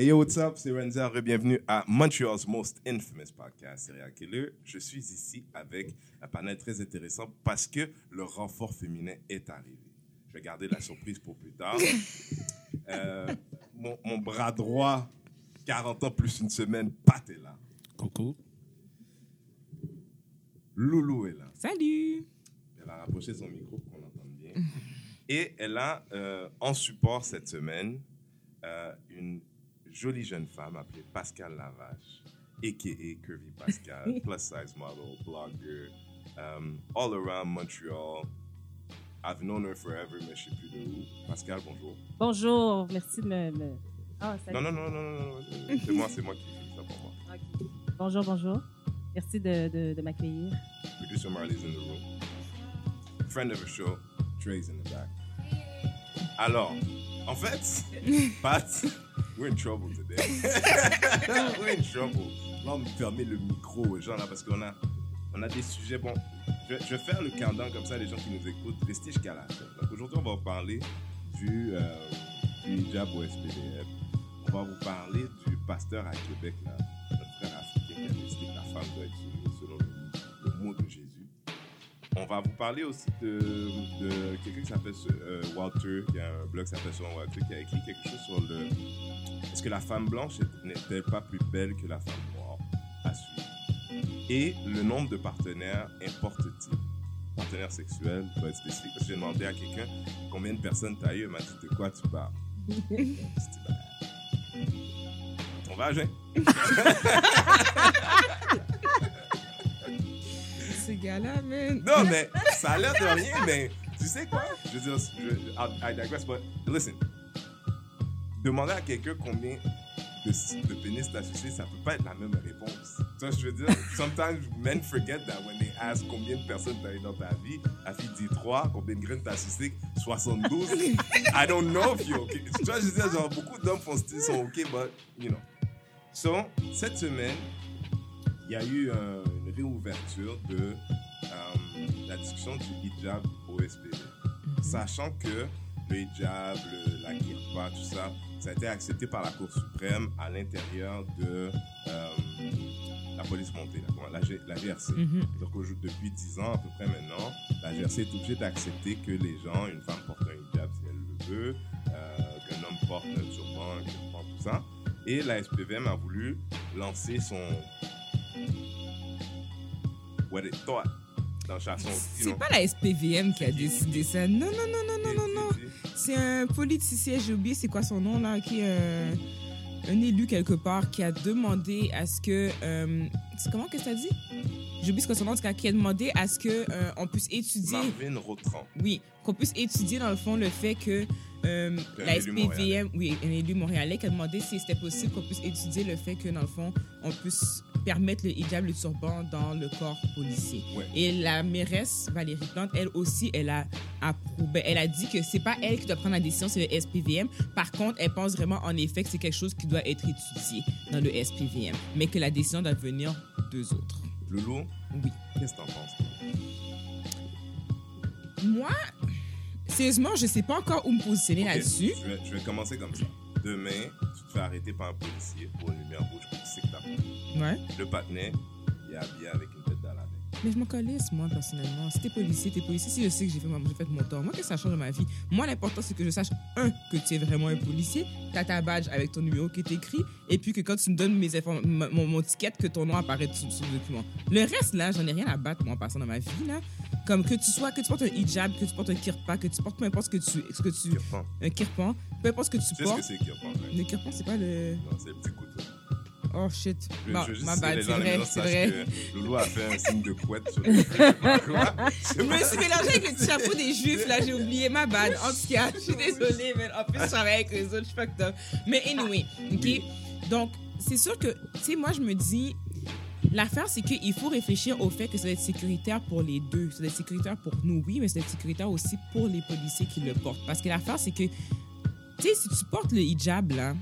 Hey yo, what's up? C'est Renzer. Bienvenue à Montreal's most infamous podcast, Serial Killer. Je suis ici avec un panel très intéressant parce que le renfort féminin est arrivé. Je vais garder la surprise pour plus tard. Euh, mon, mon bras droit, 40 ans plus une semaine, Pat est là. Coucou. Loulou est là. Salut! Elle a rapproché son micro pour qu'on entende bien. Et elle a euh, en support cette semaine euh, une jolie jeune femme appelée Pascal Lavache, a.k.a. Curvy Pascal, plus size model, blogger, um, all around Montreal. I've known her forever, mais je ne sais plus de où. Pascal, bonjour. Bonjour, merci de me. me- Ah, salut. Non, non, non, non, non, non, non. c'est moi, c'est moi qui fais ça pour moi. Bonjour, bonjour. Merci de, de, de m'accueillir. Producer Marley's in the room. Friend of the show, Trey's in the back. Alors, en fait, Pat, we're in trouble today. we're in trouble. Là, on me le micro aux gens là parce qu'on a, on a des sujets. Bon, je, je vais faire le countdown comme ça, les gens qui nous écoutent, restez jusqu'à la fin. Donc aujourd'hui, on va parler du, euh, du hijab au SPDF. On va vous parler du pasteur à Québec, là, notre frère africain qui a décidé que la femme doit être selon le, le mot de Jésus. On va vous parler aussi de, de quelqu'un qui s'appelle euh, Walter, qui a un blog qui s'appelle Walter, qui a écrit quelque chose sur le. Est-ce que la femme blanche n'est-elle pas plus belle que la femme noire? À suivre Et le nombre de partenaires importe-t-il? Partenaires sexuels, doit être spécifique. Parce que j'ai demandé à quelqu'un combien de personnes t'as eu, elle m'a dit de quoi tu parles? On va, Jean Ce gars-là. Non, mais ça a l'air de rien, mais tu sais quoi? Je veux dire, je, I, I digress, but listen. Demander à quelqu'un combien de, de pénis t'as sucé, ça peut pas être la même réponse. Tu vois, je veux dire, sometimes men forget that when they ask combien de personnes t'as eu dans ta vie, la fille dit 3, combien de graines t'as sucé, 72. I don't know if you're okay. Tu vois, je veux dire, genre, beaucoup d'hommes font sont ok, but, you know. So, cette semaine, il y a eu une réouverture de euh, la discussion du hijab au SPV. Sachant que le hijab, le- la kirpa, tout ça, ça a été accepté par la Cour suprême à l'intérieur de euh, la police montée, la, la, GRC. Mhm. Donc au jour- depuis 10 ans à peu près maintenant, la GRC est obligée d'accepter que les gens, une femme porte un hijab si elle le veut, euh, qu'un homme porte un turban, un kirpan, tout ça. Et la SPVM a voulu lancer son what it thought dans la chanson. C'est pas la SPVM qui a décidé ça. Non, non, non, non, non, non, non. C'est un politicien, j'ai oublié c'est quoi son nom là, qui est euh, un élu quelque part qui a demandé à ce que. euh, comment que ça dit? J'ai oublié ce que son nom, en tout cas, qui a demandé à ce que euh, on puisse étudier. Marvin Rotran. Oui, qu'on puisse étudier dans le fond le fait que euh, la. SPVM, oui, un élu montréalais qui a demandé si c'était possible qu'on puisse étudier le fait que dans le fond, on puisse permettre le hijab, le turban dans le corps policier. Ouais. Et la mairesse Valérie Plante, elle aussi, elle a approuvé. Elle a dit que c'est pas elle qui doit prendre la décision, c'est le SPVM. Par contre, elle pense vraiment en effet que c'est quelque chose qui doit être étudié dans le SPVM, mais que la décision doit venir d'eux autres. Loulou, Oui. qu'est-ce que t'en penses? Moi, sérieusement, je sais pas encore où me positionner Ok, là-dessus. Je vais, je vais commencer comme ça. Demain, tu te fais arrêter par un policier pour une lumière rouge pour que t'as pas. Ouais. Le patinet, il est habillé avec une tête dans la tête. Mais je m'en calisse, moi, personnellement. Si t'es policier, t'es policier. Si je sais que j'ai fait, ma- j'ai fait mon tort, moi, qu'est-ce que ça change dans ma vie? Moi, l'important, c'est que je sache, un, que tu es vraiment un policier, t'as ta badge avec ton numéro qui est écrit, et puis que quand tu me donnes mes inform- mon, mon ticket, que ton nom apparaît sur, sur le document. Le reste, là, j'en ai rien à battre, moi, en passant dans ma vie, là. Comme que tu sois, que tu portes un hijab, que tu portes un kirpa, que tu portes peu importe ce que tu, ce que tu, Kirpan. un kirpan, peu importe ce que tu Tu sais ce que portes. c'est Kirpan? Le kirpan, c'est pas le. Non, c'est le petit couteau. Oh shit. Je, Bon, je veux juste ma bad, c'est vrai, c'est vrai. Loulou a fait un signe de couette sur le je me suis mélangée avec le petit chapeau des juifs, là, j'ai oublié ma bad. En tout cas, je suis désolée, mais en plus, je travaille avec les autres, je suis fucked up. Mais anyway, ok? Donc, c'est sûr que, tu sais, moi, je me dis, l'affaire, c'est qu'il faut réfléchir au fait que ça doit être sécuritaire pour les deux. Ça doit être sécuritaire pour nous, oui, mais ça doit être sécuritaire aussi pour les policiers qui le portent. Parce que l'affaire, c'est que, tu sais, si tu portes le hijab, là,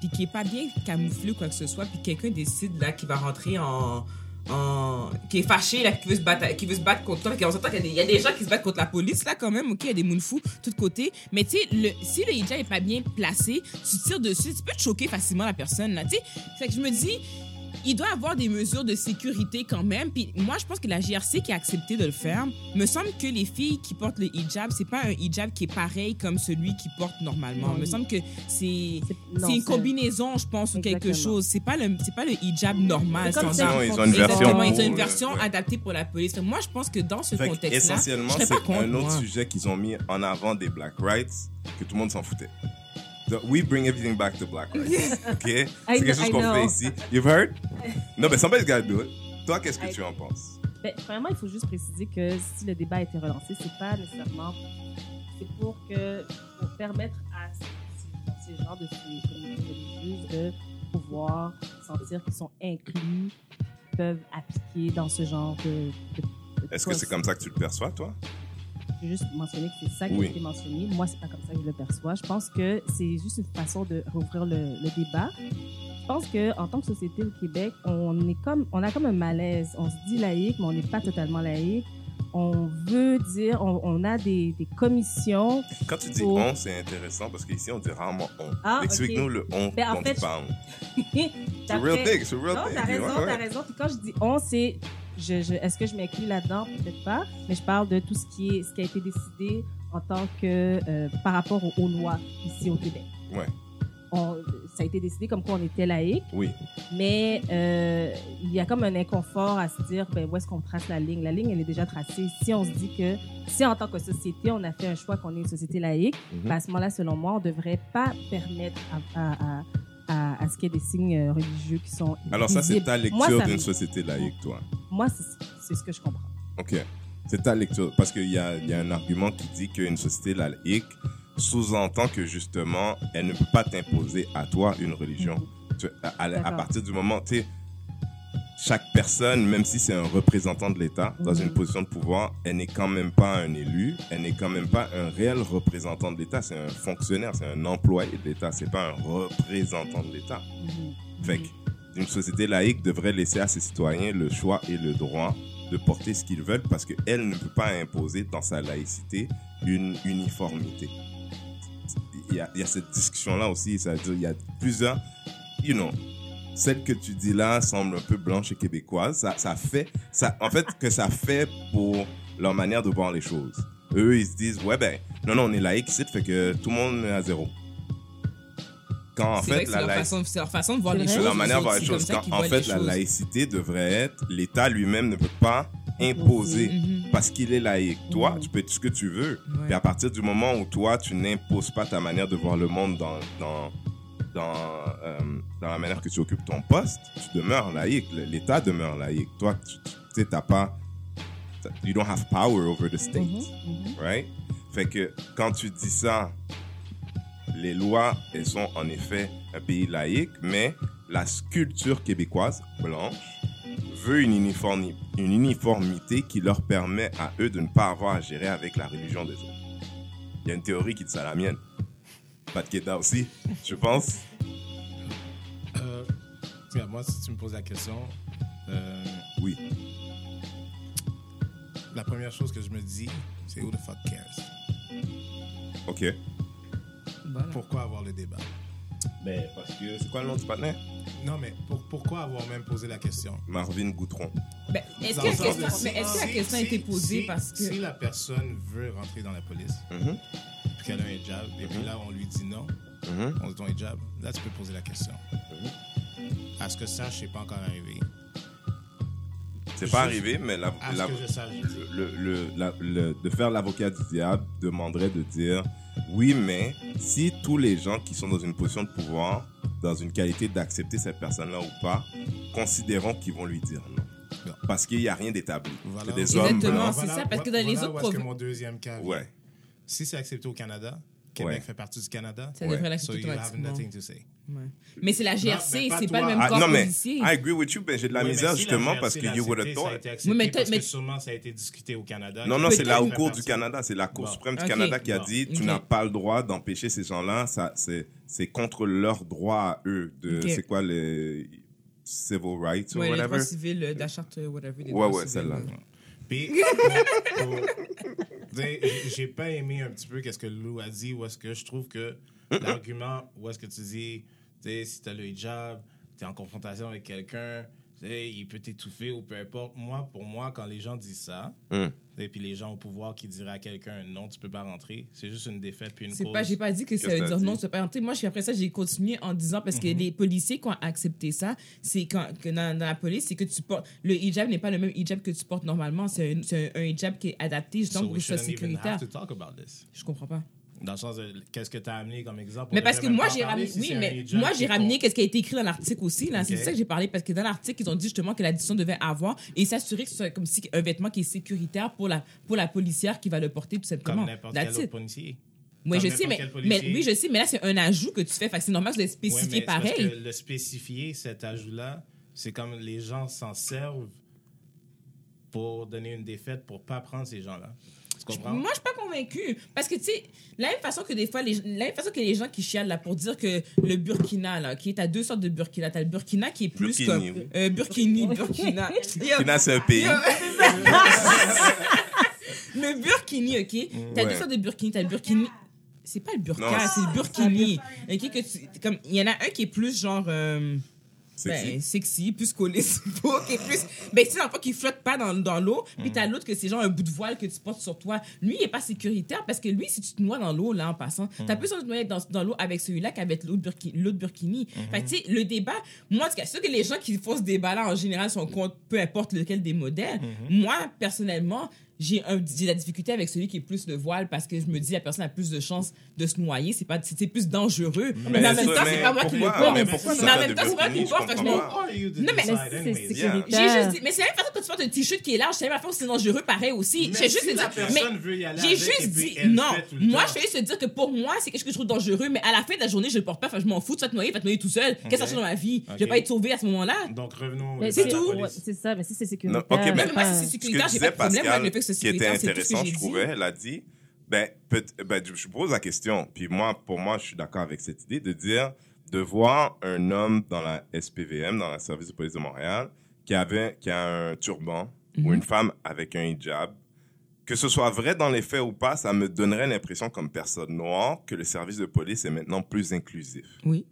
puis qui est pas bien camouflé ou quoi que ce soit, puis quelqu'un décide, là, qu'il va rentrer en en- qui est fâché, là, qui veut se battre, qui veut se battre contre toi. On s'entend qu'il y, y a des gens qui se battent contre la police, là, quand même. OK, il y a des mounfous, de tous côtés. Mais, tu sais, si le hijab est pas bien placé, tu tires dessus, tu peux te choquer facilement la personne, là. Tu sais, fait que je me dis, il doit avoir des mesures de sécurité quand même. Puis moi, je pense que la GRC qui a accepté de le faire, me semble que les filles qui portent le hijab, c'est pas un hijab qui est pareil comme celui qui porte normalement. Non, me semble que c'est une combinaison, je pense, ou quelque chose. C'est pas le c'est pas le hijab normal C'est comme Non, ils ont une version Exactement, ils ont pour, une version ouais. adaptée pour la police. Moi, je pense que dans ce contexte-là, essentiellement, c'est un autre moi. sujet qu'ils ont mis en avant des black rights que tout le monde s'en foutait. So, we bring everything back to black. OK? C'est quelque chose qu'on fait ici. You've heard? No, but somebody's got to do it. Toi, qu'est-ce que I- tu en penses? Ben, premièrement, il faut juste préciser que si le débat a été relancé, c'est pas nécessairement. C'est pour que pour permettre à ces, ces gens de ces communautés religieuses de pouvoir sentir qu'ils sont inclus, peuvent appliquer dans ce genre de. de- de Est-ce que c'est comme ça que tu le perçois, toi? Veux juste mentionner que c'est ça qui Oui. a été mentionné. Moi, c'est pas comme ça que je le perçois. Je pense que c'est juste une façon de rouvrir le, le débat. Je pense que en tant que société au Québec, on est comme, on a comme un malaise. On se dit laïque, mais on n'est pas totalement laïque. On veut dire, on, on a des, des commissions. Quand tu dis on, c'est intéressant parce qu'ici, on dit rarement on. Ah. Explique-nous le on Ben, en fait, tu parles. C'est real thing, c'est real Non, thing. t'as raison, Ouais, ouais. t'as raison. Puis quand je dis on, c'est, je, je- est-ce que je m'inclus là-dedans? Peut-être pas. Mais je parle de tout ce qui est, ce qui a été décidé en tant que euh, par rapport aux, aux lois ici au Québec. Ouais. On- ça a été décidé comme quoi on était laïque, Oui. mais euh, il y a comme un inconfort à se dire ben, où est-ce qu'on trace la ligne? La ligne, elle est déjà tracée. Si on se dit que si en tant que société, on a fait un choix qu'on est une société laïque, Mhm. ben, à ce moment-là, selon moi, on ne devrait pas permettre à, à, à, à- à ce qu'il y ait des signes euh, religieux qui sont Alors, ça, c'est ta lecture d'une société laïque, toi. Moi, c'est ce que je comprends. OK. C'est ta lecture. Parce qu'il y a, il y a un argument qui dit qu'une société laïque sous-entend que justement, elle ne peut pas t'imposer à toi une religion. Tu- à, à- à D'accord. partir du moment, tu chaque personne, même si c'est un représentant de l'État, dans Mhm. une position de pouvoir, elle n'est quand même pas un élu, elle n'est quand même pas un réel représentant de l'État, c'est un fonctionnaire, c'est un employé de l'État, c'est pas un représentant de l'État. Fait que une société laïque devrait laisser à ses citoyens le choix et le droit de porter ce qu'ils veulent parce qu'elle ne peut pas imposer dans sa laïcité une uniformité. Il y a, il y a cette discussion-là aussi, ça veut dire il y a plusieurs, you know, celle que tu dis là semble un peu blanche et québécoise. Ça, ça fait, ça, en fait, que ça fait pour leur manière de voir les choses. Eux, ils se disent, ouais, ben, non, non, on est laïque ici, fait que tout le monde est à zéro. Quand en fait, la c'est leur, laïcité. façon- c'est leur façon de voir les vrai. C'est choses. la manière de voir les choses. Quand, en fait, la choses. laïcité devrait être, l'État lui-même ne peut pas imposer Mhm. parce qu'il est laïque. Toi, Mhm. tu peux être ce que tu veux. Ouais. Puis à partir du moment où toi, tu n'imposes pas ta manière de voir le monde dans, dans, dans, euh, dans la manière que tu occupes ton poste, tu demeures laïque. L'État demeure laïque. Toi, tu t'as pas. You don't have power over the state mhm. right? Fait que quand tu dis ça, les lois, elles sont en effet un pays laïque, mais la culture québécoise blanche veut une, uniformi- une uniformité qui leur permet à eux de ne pas avoir à gérer avec la religion des autres. Il y a une théorie qui dit ça, la mienne. Pat Keda aussi, je pense. Euh, moi, si tu me poses la question, euh, Oui. la première chose que je me dis, c'est who the fuck cares? OK. Voilà. Pourquoi avoir le débat? Ben, parce que c'est quoi le nom du partenaire? Non, mais pour- pourquoi avoir même posé la question? Marvin Goutron. Ben, Est-ce que, la de question- si- mais est-ce que la si- question a été posée si- parce que. Si la personne veut rentrer dans la police, Mhm, puis qu'elle a un hijab, et puis Mhm. là, on lui dit non, mhm. on dit ton hijab, là, tu peux poser la question. À ce que ça, je sais pas encore arrivé. C'est pas arrivé, mais la, la- que je sache. je dis. le, le- la- le- de faire l'avocat du diable demanderait de dire oui, mais si tous les gens qui sont dans une position de pouvoir, dans une qualité d'accepter cette personne-là ou pas, considérons qu'ils vont lui dire non. Non. Parce qu'il n'y a rien d'établi. Voilà. C'est des hommes Exactement, c'est ça, parce que dans les autres provinces- mon deuxième cas vient. Ouais. Si c'est accepté au Canada, Québec Ouais. fait partie du Canada, Ça devrait so l'accepter you have automatiquement. nothing to say. Ouais. Mais c'est la GRC, mais pas c'est pas toi. le même Ah, corps non, mais policier. I agree with you, ben j'ai de la Oui, mais misère si justement parce que you would have accepté, ça a thought. été accepté Oui, mais parce mais- que sûrement ça a été discuté au Canada. Non, non, Mais c'est la Haute Cour partie. du Canada, c'est la Cour Bon. suprême du. Canada qui a dit tu n'as pas le droit d'empêcher ces gens-là, ça c'est c'est contre leur droit à eux de c'est quoi les civil rights ou Ouais, les whatever? droits civils, euh, de la charte, euh, whatever. des Ouais, ouais, celle-là. ouais. Puis, j'ai- pas aimé un petit peu qu'est-ce que Lou a dit, où est-ce que je trouve que l'argument, où est-ce que tu dis, si t'as le hijab, t'es en confrontation avec quelqu'un, il peut t'étouffer ou peu importe. Moi, pour moi, quand les gens disent ça, Hum. et puis les gens au pouvoir qui diraient à quelqu'un non, tu peux pas rentrer, c'est juste une défaite puis une C'est cause. pas, j'ai pas dit que ça veut dire non, dit? c'est pas rentré. Moi, après ça, j'ai continué en disant parce Mhm. que les policiers qui ont accepté ça, c'est quand que dans, dans la police, c'est que tu portes le hijab n'est pas le même hijab que tu portes normalement. C'est un, c'est un, un hijab qui est adapté justement So pour que ce soit sécuritaire. have to talk about this. Je comprends pas. Dans le sens de qu'est-ce que tu as amené comme exemple. Mais parce que moi j'ai ramené, si oui, mais moi qui j'ai ramené qu'est-ce qui a été écrit dans l'article aussi là. C'est ça que j'ai parlé parce que dans l'article ils ont dit justement que la décision devait avoir et s'assurer que ce soit comme si un vêtement qui est sécuritaire pour la pour la policière qui va le porter tout simplement. Comme n'importe quel autre policier. Oui, Comme je sais, mais, mais oui, je sais, mais là, c'est un ajout que tu fais. Fait c'est normal Ouais, mais c'est parce pareil. que le spécifier, cet ajout-là, c'est comme les gens s'en servent pour donner une défaite pour pas prendre ces gens-là. Moi, je suis pas convaincue. Parce que, tu sais, la même façon que des fois, les, la même façon que les gens qui chialent là pour dire que le Burkina, là, qui est à deux sortes de Burkina. T'as le Burkina qui est plus Burkini, comme. oui. Euh, Burkini, Burkina. Yo, Kina, c'est un pays. le Burkini, OK? T'as Ouais. deux sortes de Burkini. T'as le Burkini. C'est pas le Burkina, c'est le Burkini. OK? Que tu, comme, il y en a un qui est plus genre. euh, Sexy. Ben, sexy, plus collé sur le qui est plus. Ben, tu sais, dans le fond, qui flotte pas dans, dans l'eau. Puis t'as l'autre que c'est genre un bout de voile que tu portes sur toi. Lui, il est pas sécuritaire parce que lui, si tu te noies dans l'eau, là, en passant, t'as plus envie de te noyer dans, dans l'eau avec celui-là qu'avec l'autre burki- l'autre burkini. Fait que, tu sais, le débat, moi, en tout cas, c'est sûr que les gens qui font ce débat-là, en général, sont contre peu importe lequel des modèles. Moi, personnellement, j'ai un- j'ai la difficulté avec celui qui est plus le voile parce que je me dis la personne a plus de chances de se noyer c'est pas c'est c'est plus dangereux mais, Mais en même ça, temps c'est pas moi qui le porte mais pourquoi mais en même de temps c'est moi qui le porte Non, mais c'est j'ai juste dit, mais c'est la même façon que tu portes un t-shirt qui est large, c'est la même façon que c'est dangereux pareil aussi. J'ai juste dit, mais personne veut y aller j'ai juste dit, non. Moi, je fais juste te dire que pour moi, c'est quelque chose que je trouve dangereux, mais à la fin de la journée, je le porte pas, enfin, je m'en fous, tu vas te noyer, va te noyer tout seul. Qu'est-ce que ça change dans ma vie? Je vais pas être sauvé à ce moment-là. Donc revenons c'est de tout. C'est ça, mais si c'est sécuritaire. ok, mais- Même moi, pas- si c'est sécuritaire, j'ai pas de problème avec le C'est qui était ce intéressant, je trouvais, elle a dit, ben, peut- ben, je je pose la question, puis moi, pour moi, je suis d'accord avec cette idée de dire, de voir un homme dans la SPVM, dans la Service de police de Montréal, qui avait, qui a un turban, ou Mhm. une femme avec un hijab, que ce soit vrai dans les faits ou pas, ça me donnerait l'impression, comme personne noire, que le service de police est maintenant plus inclusif. Oui.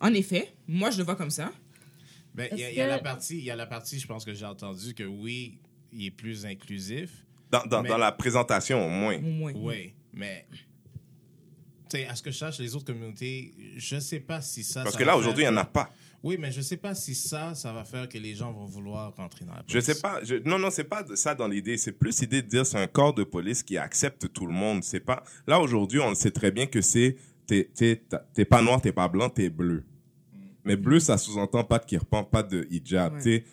En effet, moi, je le vois comme ça. Ben, il y, a la partie, il y a la partie, je pense que j'ai entendu que oui, il est plus inclusif. Dans, dans, Mais- dans la présentation, au moins. Au moins. Oui, mais tu sais, à ce que je sache, les autres communautés, je sais pas si ça. Parce ça que là, aujourd'hui, il n'y en a que- pas. Oui, mais je sais pas si ça, ça va faire que les gens vont vouloir rentrer dans la Je police. sais pas. je- non, non, c'est pas ça dans l'idée. C'est plus l'idée de dire c'est un corps de police qui accepte tout le monde. C'est pas. Là aujourd'hui, on le sait très bien que c'est t'es t'es t'as- t'es pas noir, t'es pas blanc, t'es bleu. Mais bleu, ça sous-entend pas de kirpan, pas de hijab. Ouais.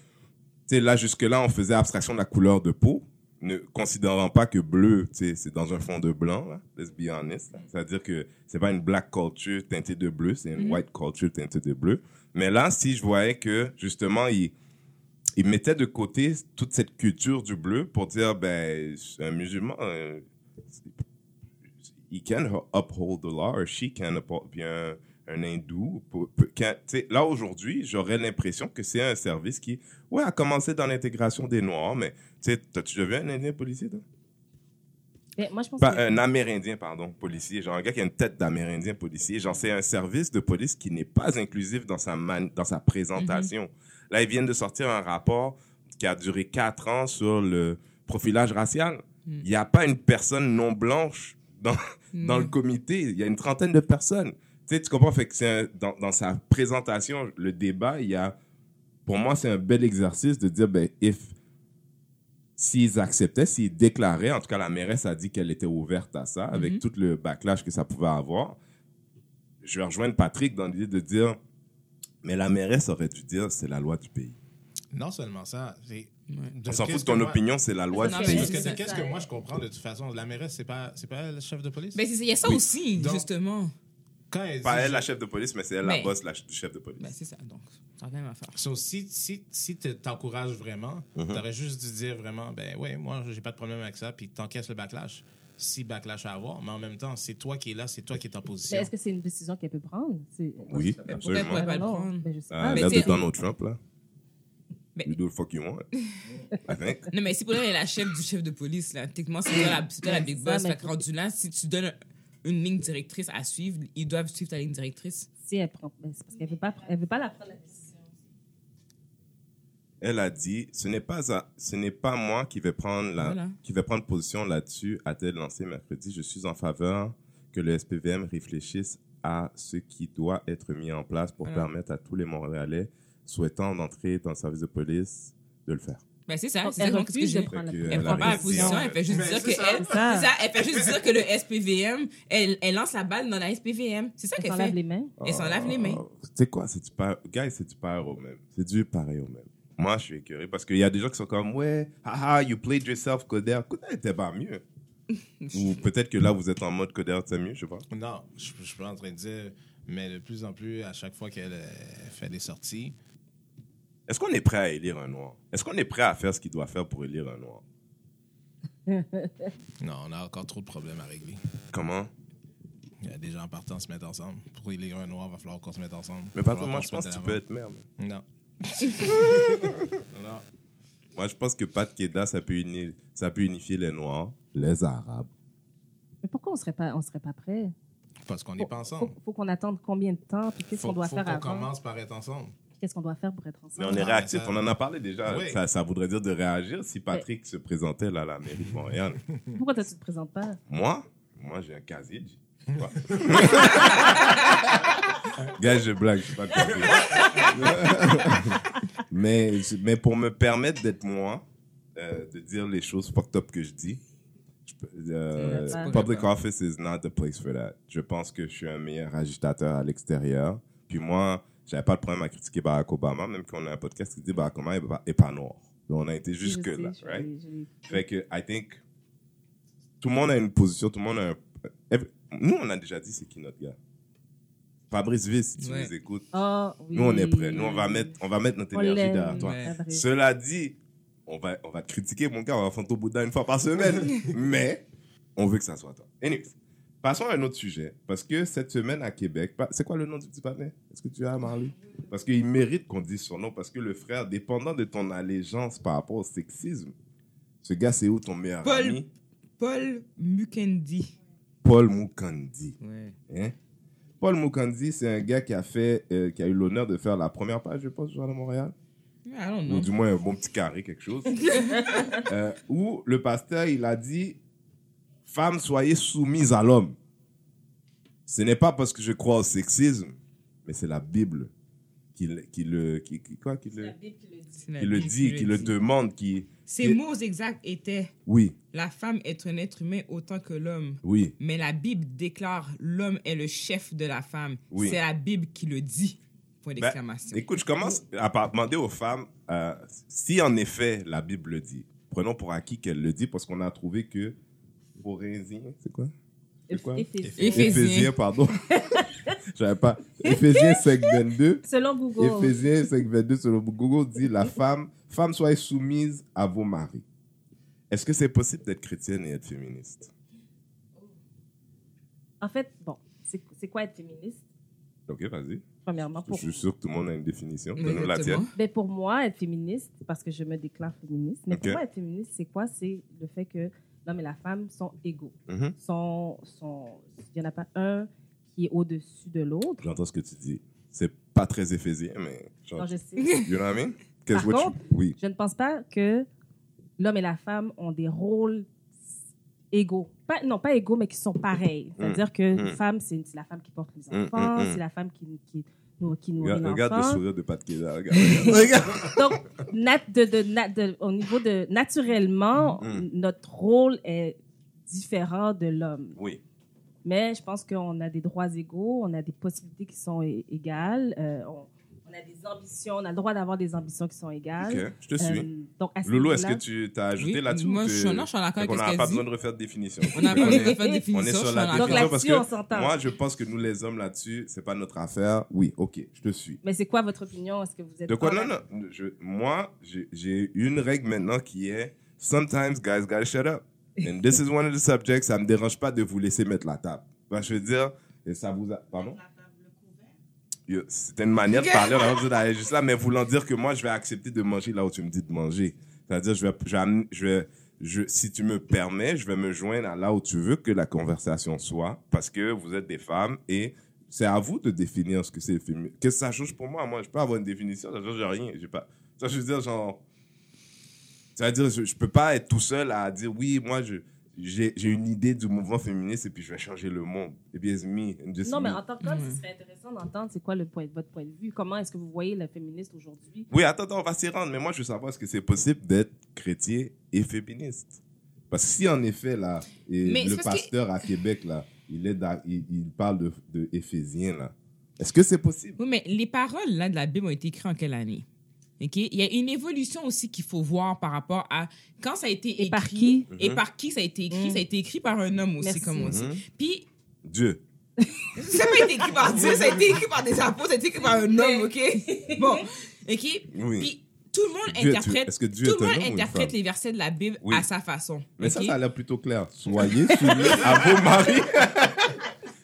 Sais, là jusque là, on faisait abstraction de la couleur de peau, ne considérant pas que bleu, tu sais, c'est dans un fond de blanc. Là, let's be honest. C'est-à-dire que c'est pas une black culture teintée de bleu, c'est une white culture teintée de bleu. Mais là, si je voyais que justement, il il mettait de côté toute cette culture du bleu pour dire, ben, un musulman, euh, he can uphold the law, or she can uphold, puis un, hindou, là aujourd'hui, j'aurais l'impression que c'est un service qui, ouais, a commencé dans l'intégration des Noirs, mais, tu t'as-tu déjà vu un Indien policier, toi? Moi, je pense Pas que- un Amérindien, pardon, policier. Genre un gars qui a une tête d'Amérindien policier. Genre, c'est un service de police qui n'est pas inclusif dans sa, man- dans sa présentation. Là, ils viennent de sortir un rapport qui a duré quatre ans sur le profilage racial. Il n'y a pas une personne non blanche dans, dans le comité. Il y a une trentaine de personnes. Tu sais, tu comprends? Fait que c'est un- dans, dans sa présentation, le débat, il y a, pour moi, c'est un bel exercice de dire, ben, if, s'ils acceptaient, s'ils déclaraient, en tout cas la mairesse a dit qu'elle était ouverte à ça, avec tout le backlash que ça pouvait avoir, je vais rejoindre Patrick dans l'idée de dire, mais la mairesse aurait dû dire, c'est la loi du pays. Non seulement ça, c'est. On s'en fout de ton opinion, c'est la loi Non, du mais pays. Parce que C'est de qu'est-ce que moi je comprends de toute façon, la mairesse, c'est pas, c'est pas elle, le chef de police? Ben, c'est ça, il y a ça Oui. aussi, Donc- justement. Quand elle Pas dit- elle la chef de police, mais c'est elle la boss la ch- chef de police. Ben, c'est ça, donc. Ça a la même affaire. So, si si, si tu t'encourages vraiment, Mhm. t'aurais juste dû dire vraiment, ben ouais, moi, j'ai pas de problème avec ça, puis t'encaisses le backlash. si backlash à avoir, mais en même temps, c'est toi qui es là, c'est toi qui es en Mais position. est-ce que c'est une décision qu'elle peut prendre? C'est- Oui, pourquoi absolument. elle pourrait pas le prendre? ben, je sais Ah, mais de Donald Trump, là. Mais- You do the fuck you want. I think. Non, mais si pour elle est la chef du chef de police, là, techniquement, c'est toi la, c'est la big C'est boss. Fait que rendu là, si tu donnes une ligne directrice à suivre, ils doivent suivre ta ligne directrice. Si elle prend, ben, c'est parce qu'elle veut pas, elle veut pas la prendre la décision. Elle a dit, ce n'est pas, à- ce n'est pas moi qui vais prendre la, Voilà. qui vais prendre position là-dessus, a-t-elle lancé mercredi. Je suis en faveur que le SPVM réfléchisse à ce qui doit être mis en place pour Voilà. permettre à tous les Montréalais souhaitant d'entrer dans le service de police de le faire. Ben, c'est ça. Donc, C'est elle ce que j'ai. que, position. Elle Elle prend pas la position, elle fait juste Mais dire que elle, C'est ça. elle fait juste dire que le SPVM, elle, elle lance la balle dans la SPVM. C'est ça Elle qu'elle fait. les mains? Elle s'en lave les mains. Ah, Tu sais quoi, c'est du pareil, guys, c'est du pareil au même? C'est du pareil au même. Moi, je suis écœuré parce qu'il y a des gens qui sont comme, ouais, haha, you played yourself, Coder. Coder était pas mieux. Ou peut-être que là, vous êtes en mode Coder, c'est mieux, je sais pas. Non, je, je suis pas en train de dire, mais de plus en plus, à chaque fois qu'elle euh, fait des sorties, Est-ce qu'on est prêt à élire un noir? Est-ce qu'on est prêt à faire ce qu'il doit faire pour élire un noir? non, on a encore trop de problèmes à régler. Comment? Il y a des gens partant se mettre ensemble. Pour élire un noir, il va falloir qu'on se mette ensemble. Mais pas moi, qu'on je se pense que tu peux être maire. l'avant. Non. non. Moi, je pense que Pat Keda, ça peut, uni- ça peut unifier les noirs, les arabes. Mais pourquoi on serait pas, on serait pas prêt? Parce qu'on n'est Faut, pas faut, ensemble. faut qu'on attende combien de temps? Puis qu'est-ce Faut, qu'on doit faut faire qu'on avant? commence par être ensemble. Qu'est-ce qu'on doit faire pour être Mais ensemble? on est réactif, on en a parlé déjà. Oui. Ça, ça voudrait dire de réagir si Patrick se présentait là, à la mairie de Montréal. Pourquoi toi, tu te présentes pas? Moi, moi j'ai un casier. Gars, je blague, je suis pas mais, mais pour me permettre d'être moi, euh, de dire les choses fucked up que je dis, je peux- euh, public office is not the place for that. Je pense que je suis un meilleur agitateur à l'extérieur. Puis moi, j'avais pas de problème à critiquer Barack Obama, même qu'on a un podcast qui dit Barack Obama est pas, est pas noir. Donc on a été jusque Je sais, là, je- right? Fait que, I think, tout le monde a une position, tout le monde a un. Nous, on a déjà dit c'est qui notre gars? Fabrice Viss, si tu Ouais. nous écoutes. Ah, oui. Nous, on est prêts. Nous, on va mettre, on va mettre notre On énergie derrière toi. Ouais. Cela dit, on va, on va te critiquer, mon gars, on va faire ton boudin une fois par semaine. mais, on veut que ça soit toi. Anyways, passons à un autre sujet. Parce que cette semaine à Québec, c'est quoi le nom du petit panel Est-ce que tu as, Marley? Parce qu'il mérite qu'on dise son nom. Parce que le frère, dépendant de ton allégeance par rapport au sexisme, ce gars, c'est où ton meilleur Paul. ami? Paul Mukendi. Paul Mukandi. Ouais. Hein? Paul Mukandi, c'est un gars qui a fait, euh, qui a eu l'honneur de faire la première page, je pense, du Journal de Montréal. I don't Ou du moins un bon petit carré, quelque chose. Euh, où le pasteur, il a dit Femmes, soyez soumises à l'homme. Ce n'est pas parce que je crois au sexisme, mais c'est la Bible qui, le- qui le, qui, qui- quoi, qui le, C'est la qui le Bible dit, qui le demande, qui. Qui- mots exacts étaient Oui, La femme est un être humain autant que l'homme. oui. Mais la Bible déclare l'homme est le chef de la femme. Oui. C'est la Bible qui le dit. Point Ben, d'exclamation. écoute, je commence à demander aux femmes euh, si en effet la Bible le dit. Prenons pour acquis qu'elle le dit parce qu'on a trouvé que Phorésien, c'est quoi? C'est quoi? Éphésiens. Pardon. J'avais pas. Éphésiens 5, 22. Selon Google. Éphésiens 5, 22 sur le Google dit la femme, femme soyez soumise à vos maris. Est-ce que c'est possible d'être chrétienne et être féministe? En fait, bon, c'est quoi être féministe? Ok, vas-y. Premièrement, Je pour, suis sûr que tout le monde a une définition. Donne-nous la tienne. ben, pour moi, être féministe, parce que je me déclare féministe, mais pour moi, être féministe, c'est quoi? C'est le fait que l'homme et la femme sont égaux. Mhm. Sont, sont, il n'y en a pas un qui est au-dessus de l'autre. J'entends ce que tu dis. C'est pas très éphésien, mais. Non, je sais. You know what I mean? Par you- oui. Je ne pense pas que l'homme et la femme ont des rôles égaux. Pas, non, pas égaux, mais qui sont pareils. C'est-à-dire que Mm. femme, c'est la femme qui porte les enfants, c'est la femme qui, qui, nous- qui nourrit Regarde, regarde le sourire de Pat. Regarde, regarde. Donc, nat- de, de, nat- de- au niveau de naturellement, Mm. notre rôle est différent de l'homme. Oui. Mais je pense qu'on a des droits égaux, on a des possibilités qui sont égales, euh, on, on a des ambitions, on a le droit d'avoir des ambitions qui sont égales. Ok, je te suis. Euh, donc à ce Loulou, est-ce que tu t'as ajouté Oui, là-dessus? moi, je suis- non, je suis en accord Fait avec ce n'a pas dit. besoin de refaire de définition. On n'a pas on, besoin de est, faire définition. on est sur la accord. Donc définition parce là-dessus, on que s'entend. moi, je pense que nous, les hommes, là-dessus, c'est pas notre affaire. Oui, ok, je te suis. Mais c'est quoi votre opinion? Est-ce que vous êtes De quoi? Non, non. Je, moi, j'ai- une règle maintenant qui est Sometimes guys gotta shut up. And this is one of the subjects. Ça me dérange pas de vous laisser mettre la table. Ben, je veux dire, et ça vous a, pardon? C'était une manière de parler, d'aller juste là, mais voulant dire que moi, je vais accepter de manger là où tu me dis de manger. C'est-à-dire, je vais, je vais, je vais, je, si tu me permets, je vais me joindre à là où tu veux que la conversation soit, parce que vous êtes des femmes et c'est à vous de définir ce que c'est le féminisme. Que ça change pour moi, moi, je peux avoir une définition, ça change rien. J'ai pas, ça, je veux dire, genre, c'est-à-dire, je, je peux pas être tout seul à dire, oui, moi, je, j'ai, j'ai une idée du mouvement féministe et puis je vais changer le monde. Et puis, it's me, just Non, mais en tant que ce serait intéressant d'entendre c'est quoi le point, votre point de vue. Comment est-ce que vous voyez le féministe aujourd'hui? Oui, attends, attends, on va s'y rendre. Mais moi, je veux savoir est-ce que c'est possible d'être chrétien et féministe? Parce que si en effet, là, et le que- pasteur à Québec, là, il, est dans- il, il parle de, de Éphésiens, là. Est-ce que c'est possible? Oui, mais les paroles là, de la Bible ont été écrites en quelle année? OK? Il y a une évolution aussi qu'il faut voir par rapport à quand ça a été écrit. Et par qui? Et par qui ça a été écrit. Mm. Ça a été écrit par un homme aussi, Merci. comme on dit. Mhm. Puis, Dieu. ça n'a pas été écrit par Dieu, ça a été écrit par des apôtres, ça a été écrit par un homme, OK? Bon, OK? Oui. Puis, tout le monde Dieu, interprète, est-ce que Dieu tout est le un monde interprète les versets de la Bible Oui. à sa façon. Mais ça, ça a l'air plutôt clair. Soyez soumis à vos maris.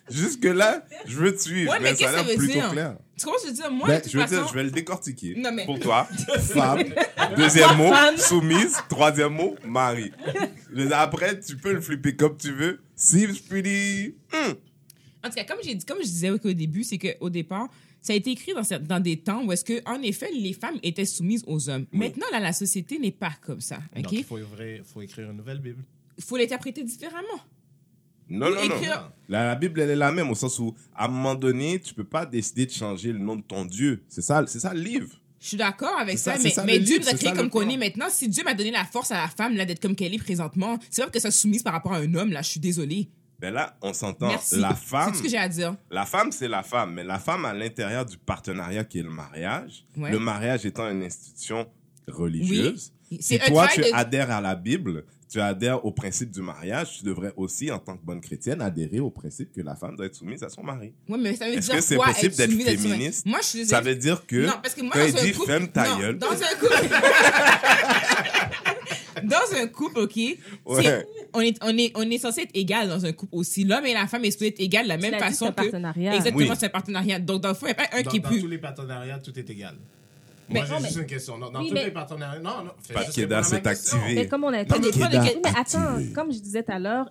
Jusque-là, je veux te suivre. Ouais, mais mais ça a l'air veut plutôt dire? clair. Tu je veux dire? Moi, Ben, de toute je veux façon... dire, je vais le décortiquer. Non, mais- Pour toi, femme. Deuxième mot, soumise. Troisième mot, mari. Mais Après, tu peux le flipper comme tu veux. Seems pretty. Hmm. En tout cas, comme j'ai dit, comme je disais au début, c'est qu'au départ, ça a été écrit dans, dans des temps où est-ce que, en effet, les femmes étaient soumises aux hommes. Oui. Maintenant, là, la société n'est pas comme ça. Donc, il faut, faut écrire une nouvelle Bible. il faut l'interpréter différemment. Non, non, non. La, la Bible, elle est la même au sens où, à un moment donné, tu peux pas décider de changer le nom de ton Dieu. C'est ça, c'est ça le livre. Je suis d'accord avec C'est ça, ça, mais, c'est ça mais Dieu nous a c'est créé comme qu'on est maintenant. Si Dieu m'a donné la force à la femme là d'être comme qu'elle est présentement, c'est pas que ça soumise par rapport à un homme là. Je suis désolée. Ben là, on s'entend. La C'est femme, tout ce que j'ai à dire. la femme, c'est la femme. Mais la femme, à l'intérieur du partenariat qui est le mariage, Ouais. le mariage étant une institution religieuse, Oui. si C'est toi, tu de- adhères à la Bible, tu adhères au principe du mariage, tu devrais aussi, en tant que bonne chrétienne, adhérer au principe que la femme doit être soumise à son mari. Ouais, mais ça veut Est-ce dire que c'est possible être d'être féministe? Moi, je suis Ça veut dire que Non, parce que moi, quand dans il un dit couple, ferme ta non, gueule, Dans un couple. dans un couple, OK? On est, on, est, on est censé être égal dans un couple aussi. L'homme et la femme est supposé être égal de la Tu même façon c'est un partenariat. Exactement, Oui. c'est un partenariat. Donc, dans le fond, il n'y a pas un Dans, qui est dans plus. tous les partenariats, tout est égal. Mais- Moi, j'ai non, juste mais- une question. Dans, dans Oui, tous mais- les partenariats... Non, non. à s'est activé. Mais comme on a mais attends, comme je disais tout à l'heure,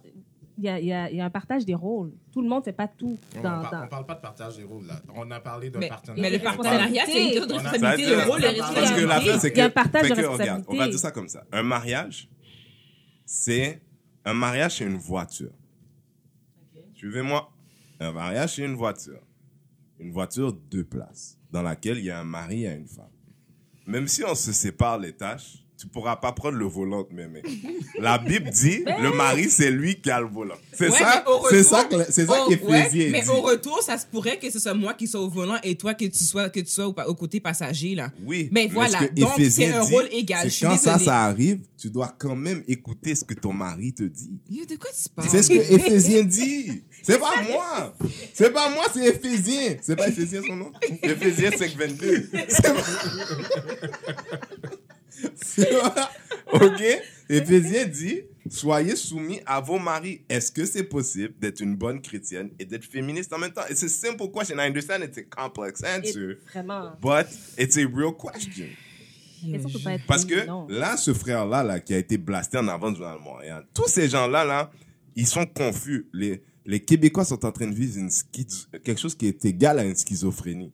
il y a, il y a- il y a un partage des rôles. Tout le monde ne fait pas tout. On Dans, ne dans- parle pas de partage des rôles, là. On a parlé d'un partenariat. mais le partenariat, c'est une responsabilités. responsabilité, le rôle, la Parce que responsabilité. l'affaire, c'est que. Il y a un partage de regarde, responsabilité. on va dire ça comme ça. Un mariage, c'est. Un mariage, c'est une voiture. Suivez-moi. Un mariage, c'est une voiture. Une voiture deux places, dans laquelle il y a un mari et une femme. Même si on se sépare les tâches, tu pourras pas prendre le volant mains. La Bible dit, le mari, c'est lui qui a le volant. C'est Ouais, ça, mais c'est ça, c'est ça ouais, mais dit. au retour, ça se pourrait que ce soit moi qui sois au volant et toi que tu sois, que tu sois au, au côté passager, là. Oui. Mais ce voilà, que donc Éphésiens c'est un dit, rôle égal. Je quand ça, ça arrive, tu dois quand même écouter ce que ton mari te dit. Yo, De quoi tu parles? C'est ce que Éphésiens dit. C'est pas moi. C'est pas moi, c'est Éphésiens. C'est pas Éphésiens son nom? Éphésiens 522. C'est pas... OK? Éphésiens dit soyez soumis à vos maris. Est-ce que c'est possible d'être une bonne chrétienne et d'être féministe en même temps? It's a simple question. I understand it's a complex Et answer, Vraiment. but it's a real question. Parce que non. là, ce frère-là, là, qui a été blasté en avant du Journal Montréal, tous ces gens-là, là, ils sont confus. Les, les Québécois sont en train de vivre une schizo- quelque chose qui est égal à une schizophrénie.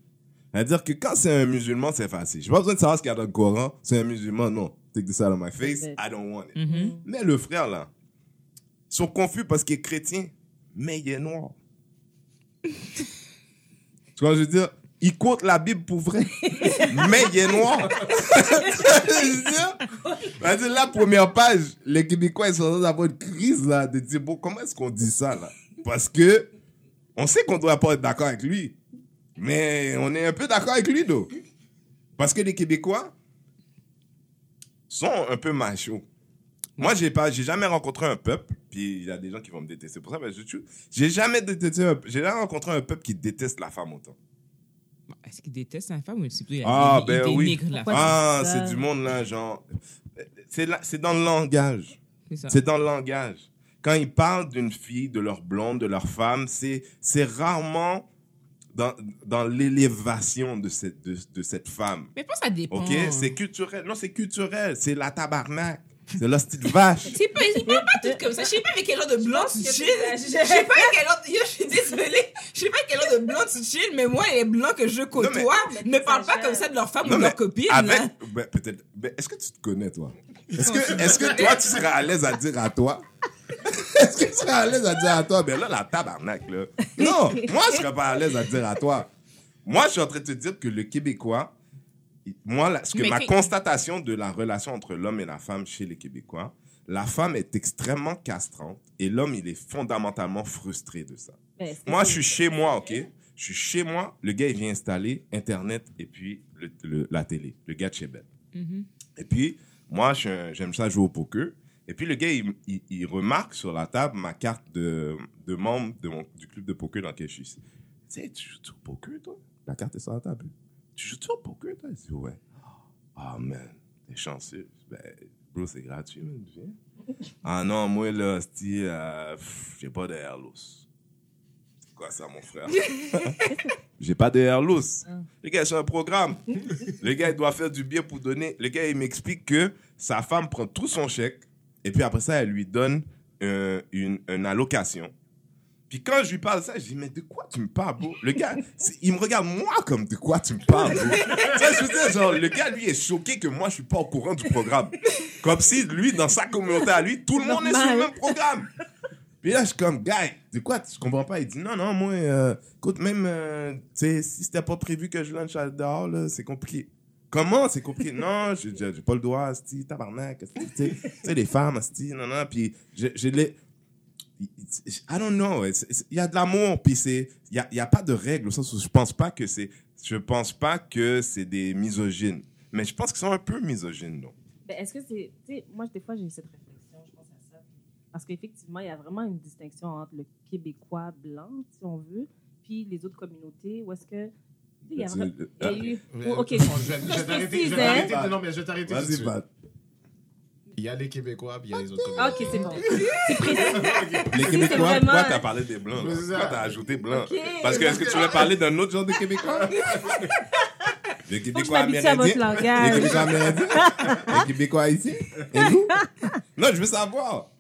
C'est-à-dire que quand c'est un musulman, c'est facile. J'ai pas besoin de savoir ce qu'il y a dans le Coran. C'est un musulman, non. Take this out of my face. I don't want it. Mhm. Mais le frère, là, ils sont confus parce qu'il est chrétien, mais il est noir. tu vois, je veux dire, il compte la Bible pour vrai, mais il est noir. je veux dire, la première page, les Québécois, ils sont en train d'avoir une crise, là, de dire, bon, comment est-ce qu'on dit ça, là? Parce que, on sait qu'on doit pas être d'accord avec lui, mais on est un peu d'accord avec lui, donc. Parce que les Québécois sont un peu machos. Moi, j'ai pas, j'ai jamais rencontré un peuple, puis il y a des gens qui vont me détester pour ça, mais je suis- j'ai jamais détesté un- j'ai jamais rencontré un peuple qui déteste la femme autant. Est-ce qu'il déteste la femme ou c'est plutôt Ah, il, ben il oui. la femme? Ah, c'est du monde là, genre, c'est là, c'est dans le langage. C'est ça. C'est dans le langage. Quand ils parlent d'une fille, de leur blonde, de leur femme, c'est c'est rarement dans, dans l'élévation de cette, de, de cette femme. Mais je pense que ça dépend. OK? C'est culturel. Non, c'est culturel. C'est la tabarnak. C'est la petite vache. C'est pas, ils parlent pas tout comme ça. Je sais pas avec quel genre de blanc tu chill. Je sais pas avec quel genre de... Yo, je suis désolée. Je sais pas avec quel genre de blanc tu chill, mais moi, les blancs que je côtoie Non, mais ne parlent pas comme ça de leur femme Non, ou de leur copine. Avec, là. ben, peut-être. ben, est-ce que tu te connais, toi? Est-ce que, est-ce que toi, tu serais à l'aise à dire à toi? Est-ce que tu serais à l'aise à dire à toi? Ben là, la tabarnak, là. Non, moi, je serais pas à l'aise à dire à toi. Moi, je suis en train de te dire que le Québécois, moi, là, ce que Mais ma constatation de la relation entre l'homme et la femme chez les Québécois, la femme est extrêmement castrante et l'homme, il est fondamentalement frustré de ça. Que Moi, je suis chez moi, OK? Je suis chez moi. Le gars, il vient installer Internet et puis le- le- la télé. Le gars de chez Bell. Mhm. Et puis, moi, je j'aime ça jouer au poker. Et puis, le gars, il, il- il remarque sur la table ma carte de, de membre de mon- du club de poker dans lequel je suis. Tu sais, tu joues au poker, toi? La carte est sur la table. Tu joues au poker, toi? Il dit, ouais. Ah, man, t'es chanceux. Ben, bro, c'est gratuit, man. Viens. Ah non, moi, là, c'ti, euh, j'ai pas de Airlos. C'est quoi ça, mon frère? j'ai pas de Airlos. Le gars, c'est un programme. Le gars, il doit faire du bien pour donner. Le gars, il m'explique que sa femme prend tout son chèque et puis après ça, elle lui donne euh, une, une allocation. Puis quand je lui parle de ça, je dis, mais de quoi tu me parles, bro? Le gars, il me regarde moi comme de quoi tu me parles, bro? je veux dire, genre, le gars, lui, est choqué que moi, je suis pas au courant du programme. Comme si, lui, dans sa communauté à lui, tout le monde est sur le même programme. Puis là, je suis comme, gars, de quoi tu comprends pas? Il dit, non, non, moi, euh, écoute, même, euh, tu sais, si c'était pas prévu que je lunch à dehors, là, c'est compliqué. Comment? C'est compliqué? non, j'ai j'ai- j'ai pas le droit, asti, tabarnak, tu sais, les femmes, asti, non, non, puis je, je l'ai... I don't Il y a de l'amour, puis il y a, y a pas de règles au sens où je pense pas que c'est, je pense pas que c'est des misogynes, mais je pense qu'ils sont un peu misogynes, non? Ben, Est-ce que c'est. Tu sais, moi, des fois, j'ai cette réflexion, je pense à ça. Parce qu'effectivement, il y a vraiment une distinction entre le Québécois blanc, si on veut, puis les autres communautés, où est-ce que. Sais, Il y a, C'est- vra- il y a eu. Oh, ok. je vais- t'arrêter-. Non, mais je vais t'arrêter. Vas-y. Pat. Il y a les Québécois, puis il y a les autres Ah, ok, c'est bon. C'est précis. Les Québécois, vraiment- pourquoi t'as parlé des Blancs? là? C'est ça. Pourquoi t'as ajouté Blanc? Parce que est-ce que tu voulais parler d'un autre genre de Québécois? Les Québécois m'habitue à votre amérindiens? Les langage. Québécois amérindiens? Les Québécois ici? Et? Non, je veux savoir.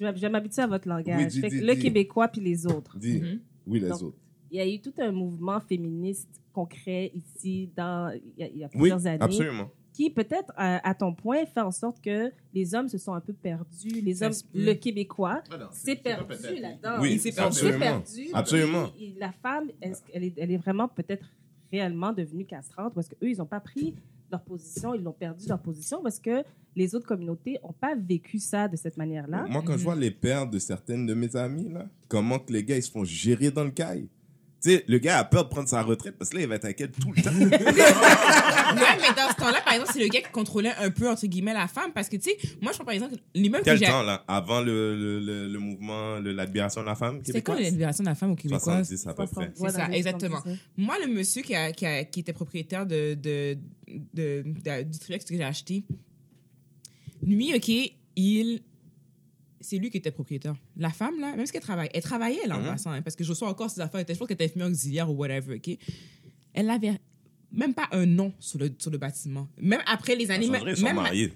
Je vais, m'habituer à votre langage. Oui, dis, Fait que dis, le dis. Québécois puis les autres. Dis. Mhm. Oui, les Donc, autres. Il y a eu tout un mouvement féministe concret ici dans, il, y a, il y a Oui, plusieurs années. absolument. Qui peut-être, à, à ton point, fait en sorte que les hommes se sont un peu perdus. Les hommes, le Québécois Ah s'est perdu là-dedans. Oui, Il s'est perdu. absolument. perdu. Absolument. Et- et la femme, est-ce qu'elle est, elle est vraiment peut-être réellement devenue castrante parce qu'eux, ils n'ont pas pris leur position, ils l'ont perdu leur position parce que les autres communautés n'ont pas vécu ça de cette manière-là? Moi, quand je vois les pères de certaines de mes amies, là, comment que les gars, ils se font gérer dans le caille? Tu sais, le gars a peur de prendre sa retraite parce que là, il va être inquiet tout le temps. Ouais, mais dans ce temps-là, par exemple, c'est le gars qui contrôlait un peu, entre guillemets, la femme. Parce que, tu sais, moi, je prends par exemple l'immeuble que Quel j'ai. temps, là? Avant le, le, le, le mouvement, le- la libération de la femme C'était quand québécoise? la libération de la femme au Québec? 70 à peu près. C'est ça, exactement. Moi, le monsieur qui, a, qui, a- qui était propriétaire de, de, de, de- du triplex que j'ai acheté, lui, OK, il. C'est lui qui était propriétaire. La femme, là, même ce qu'elle travaille, elle travaillait, elle, en Mhm. passant, hein, parce que je reçois encore ses affaires. Je pense qu'elle était infirmière auxiliaire ou whatever, OK? Elle avait même pas un nom sur le, sur le bâtiment. Même après les années. Ça même, même- mariés.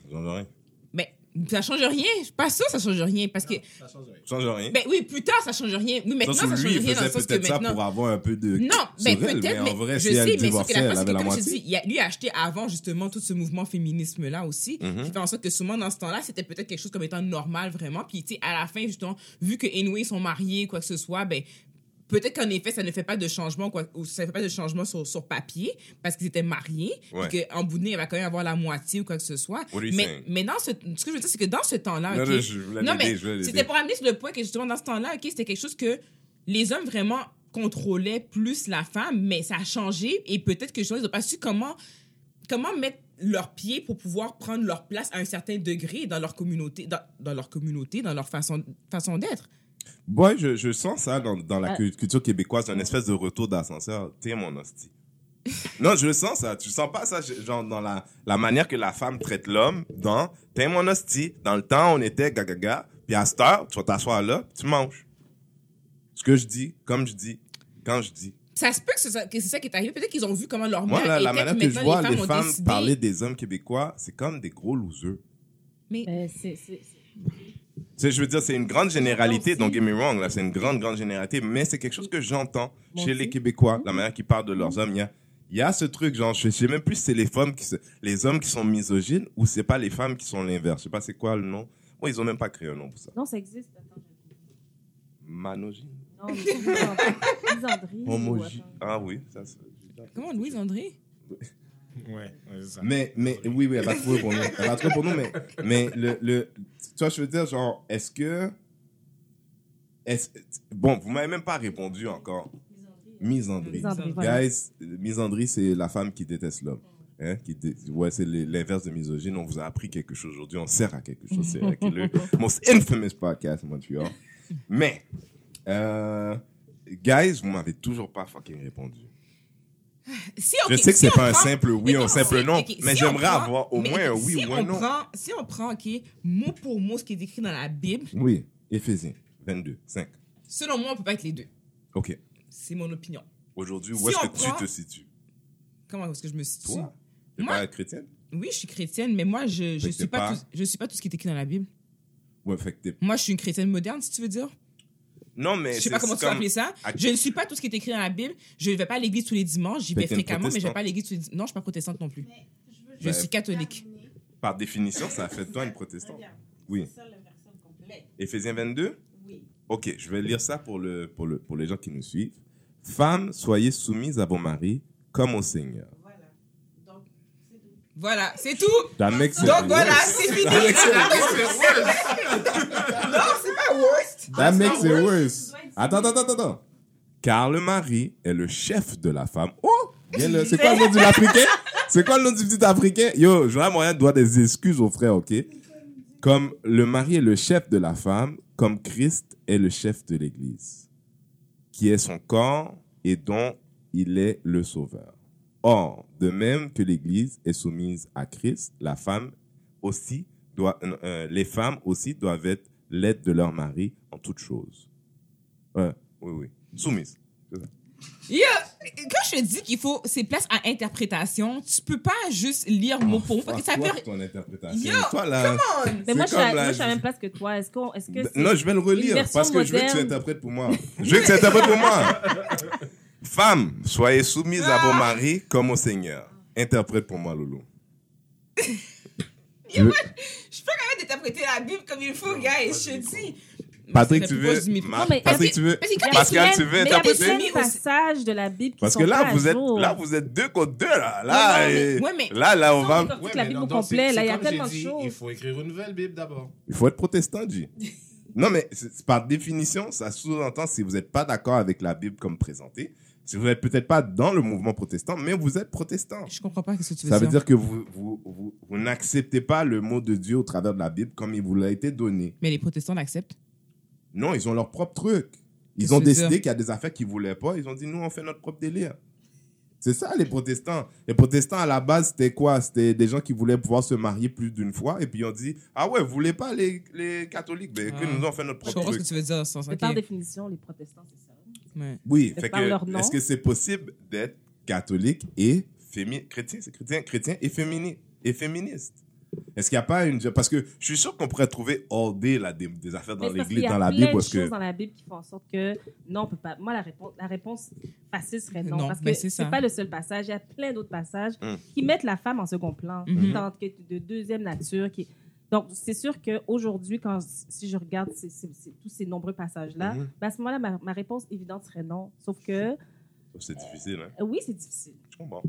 Ça change rien. Je suis pas sûre que ça change rien. Parce que. Ça change rien. Ça change rien. Ben oui, plus tard, ça change rien. Oui, maintenant, ça change lui, il rien dans le faisait sens que peut-être ça maintenant. pour avoir un peu de... Non, sur ben elle, peut-être, mais mais, en vrai, je si sais, elle mais sauf que la c'est avait que la comme je dis, il a- lui a acheté avant justement tout ce mouvement féminisme-là aussi, Mhm. qui fait en sorte que souvent dans ce temps-là, c'était peut-être quelque chose comme étant normal vraiment. Puis tu sais, à la fin, justement, vu que ils sont mariés, quoi que ce soit, ben peut-être qu'en effet, ça ne fait pas de changement, quoi, ou ça ne fait pas de changement sur, sur papier, parce qu'ils étaient mariés, Ouais. puis qu'en bout de ligne, il va quand même avoir la moitié ou quoi que ce soit. Mais, mais dans ce, ce que je veux dire, c'est que dans ce temps-là, Non, ok, non, non, mais c'était pour amener sur le point que justement dans ce temps-là, ok, c'était quelque chose que les hommes vraiment contrôlaient plus la femme, mais ça a changé et peut-être que justement, ils n'ont pas su comment comment mettre leurs pieds pour pouvoir prendre leur place à un certain degré dans leur communauté, dans, dans leur communauté, dans leur façon façon d'être. Ouais, je, je sens ça dans, dans la Ah. cu- culture québécoise, une espèce de retour d'ascenseur. T'es mon hostie. Non, je le sens ça. Tu sens pas ça, genre dans la, la manière que la femme traite l'homme dans t'es mon hostie. Dans le temps, on était gaga puis à cette heure, tu vas t'asseoir là, tu manges. Ce que je dis, comme je dis, quand je dis. Ça se peut que c'est ça, que c'est ça qui est arrivé. Peut-être qu'ils ont vu comment leur Moi, mère là, la était, manière puis que je maintenant, vois les ont femmes décidé- parler des hommes québécois, c'est comme des gros losers. Mais Euh, c'est- je veux dire, c'est une grande généralité, don't get me wrong, là, c'est une grande, grande généralité, mais c'est quelque chose que j'entends chez les Québécois, la manière qu'ils parlent de leurs hommes. Il y a, il y a ce truc, genre, je sais même plus si c'est les femmes qui se- les hommes qui sont misogynes ou c'est pas les femmes qui sont l'inverse. Je sais pas c'est quoi le nom. Moi, ils ont même pas créé un nom pour ça. Non, ça existe. Attends, Manogyne? Non, mais c'est misandrie. ou Homogyne. Ah oui, ça, c'est- comment Louise André? Ouais, ouais, c'est ça. Mais, mais, oui, oui, elle va trouver pour nous. Elle va trouver pour nous, mais, mais le, le, tu vois, je veux dire, genre, est-ce que, est bon, vous m'avez même pas répondu encore. Misandrie. Misandrie. Guys, misandrie, c'est la femme qui déteste l'homme. Hein, qui dé- ouais, c'est l'inverse de misogyne. On vous a appris quelque chose aujourd'hui. On sert à quelque chose. C'est le most infamous podcast in Montreal. Mais, euh, guys, vous m'avez toujours pas fucking répondu. Si, Je sais que si c'est on pas un simple oui ou un simple si- non, mais si j'aimerais avoir au moins un oui si ou on un non. Prend, si on prend, ok, mot pour mot ce qui est écrit dans la Bible, Oui, Éphésiens 22, 5. selon moi, on peut pas être les deux. OK. C'est mon opinion. Aujourd'hui, Si où est-ce que prend- tu te situes? Comment est-ce que je me situe? Toi? T'es Moi- pas chrétienne? Oui, je suis chrétienne, mais moi, je, je Fait que suis pas, Tout, je suis pas tout ce qui est écrit dans la Bible. Ouais, fait que. Moi, je suis une chrétienne moderne, si tu veux dire? Non, mais Je sais c'est pas comment tu comme- vas appeler ça. Je ne suis pas tout ce qui est écrit dans la Bible. Je ne vais pas à l'église tous les dimanches. J'y vais fréquemment, mais je vais protestante. pas à l'église tous les dimanches. Non, je suis pas protestante non plus. Je Ben, suis catholique. Par définition, ça fait de toi une protestante. Oui. Éphésiens 22 Oui. OK, je vais lire ça pour, le, pour, le, pour les gens qui nous suivent. Femmes, soyez soumises à vos maris comme au Seigneur. Voilà, c'est tout. Donc voilà, worse. c'est fini. Non, c'est pas worst. That makes it worse. Attends, attends, attends, attends. Car le mari est le chef de la femme. Oh! C'est quoi le nom du Africain? C'est quoi le nom du petit Africain? Yo, Joël Moyen doit des excuses aux frères, ok? Comme le mari est le chef de la femme, comme Christ est le chef de l'église, qui est son corps et dont il est le sauveur. Or, de même que l'église est soumise à Christ, la femme aussi doit, euh, les femmes aussi doivent être l'aide de leur mari en toutes choses. Ouais, oui, oui. Soumise. Yo, quand je te dis qu'il faut, c'est place à interprétation, tu peux pas juste lire mot pour mot parce que ça peut. ton interprétation. Yo, Toi, là, Mais moi, je moi, à la même place que toi. Est-ce qu'on, est-ce que c'est- Non, je vais le relire parce que je veux que tu interprètes pour moi. Je veux que tu interprètes pour moi. Femmes, soyez soumises à vos maris comme au Seigneur. Interprète pour moi, Loulou. Je- Je peux quand même d'interpréter la Bible comme il faut, guys. Je te dis. Patrick, tu veux. Ma- Non, mais- Patrick, tu veux, Parce que quand Pascal, tu a veux plein- mais il y a interpréter? passages de la Bible qui Parce sont que là, pas vous êtes, là, vous êtes deux contre deux, là. Là, Ouais, mais- et- ouais, mais- là, là, on va, Non, mais- Toute la mais Bible non, au complet, c'est- là, il y a tellement de choses. Il faut écrire une nouvelle Bible d'abord. il faut être protestant, G. Non, mais c'est- c'est par définition, ça sous-entend si vous n'êtes pas d'accord avec la Bible comme présentée, vous n'êtes peut-être pas dans le mouvement protestant, mais vous êtes protestant. Je comprends pas ce que tu veux Ça veut dire? dire que vous, vous, vous, vous n'acceptez pas le mot de Dieu au travers de la Bible comme il vous l'a été donné. Mais les protestants l'acceptent. Non, ils ont leur propre truc. Ils ont décidé dire? qu'il y a des affaires qu'ils voulaient pas. Ils ont dit, nous, on fait notre propre délire. C'est ça, les protestants. Les protestants, à la base, c'était quoi? C'était des gens qui voulaient pouvoir se marier plus d'une fois. Et puis, ils ont dit, ah ouais, vous voulez pas les, les catholiques? Ben, que Ah. nous, on fait notre Je propre comprends ce truc. que tu veux dire dans ce sens. Mais ok. par définition, les protestants, c'est ça. Ouais. Oui, fait que, est-ce que c'est possible d'être catholique et féministe Chrétien, c'est chrétien, chrétien et, fémini et féministe Est-ce qu'il n'y a pas une. Parce que je suis sûr qu'on pourrait trouver all day là, des, des affaires dans Mais c'est parce l'église, qu'il y a dans la plein Bible. de Parce que... choses dans la Bible qui font en sorte que non, on peut pas. Moi, la réponse, la réponse facile serait non, Non, parce que c'est ça. c'est pas le seul passage. Il y a plein d'autres passages Mm. qui mettent la femme en second plan, qui tentent que de deuxième nature. Qui... Donc, c'est sûr qu'aujourd'hui, quand si je regarde ces- ces- ces- tous ces nombreux passages-là, Mhm. ben, à ce moment-là, ma, ma réponse évidente serait non. Sauf que C'est difficile, hein euh, oui, c'est difficile. Je comprends.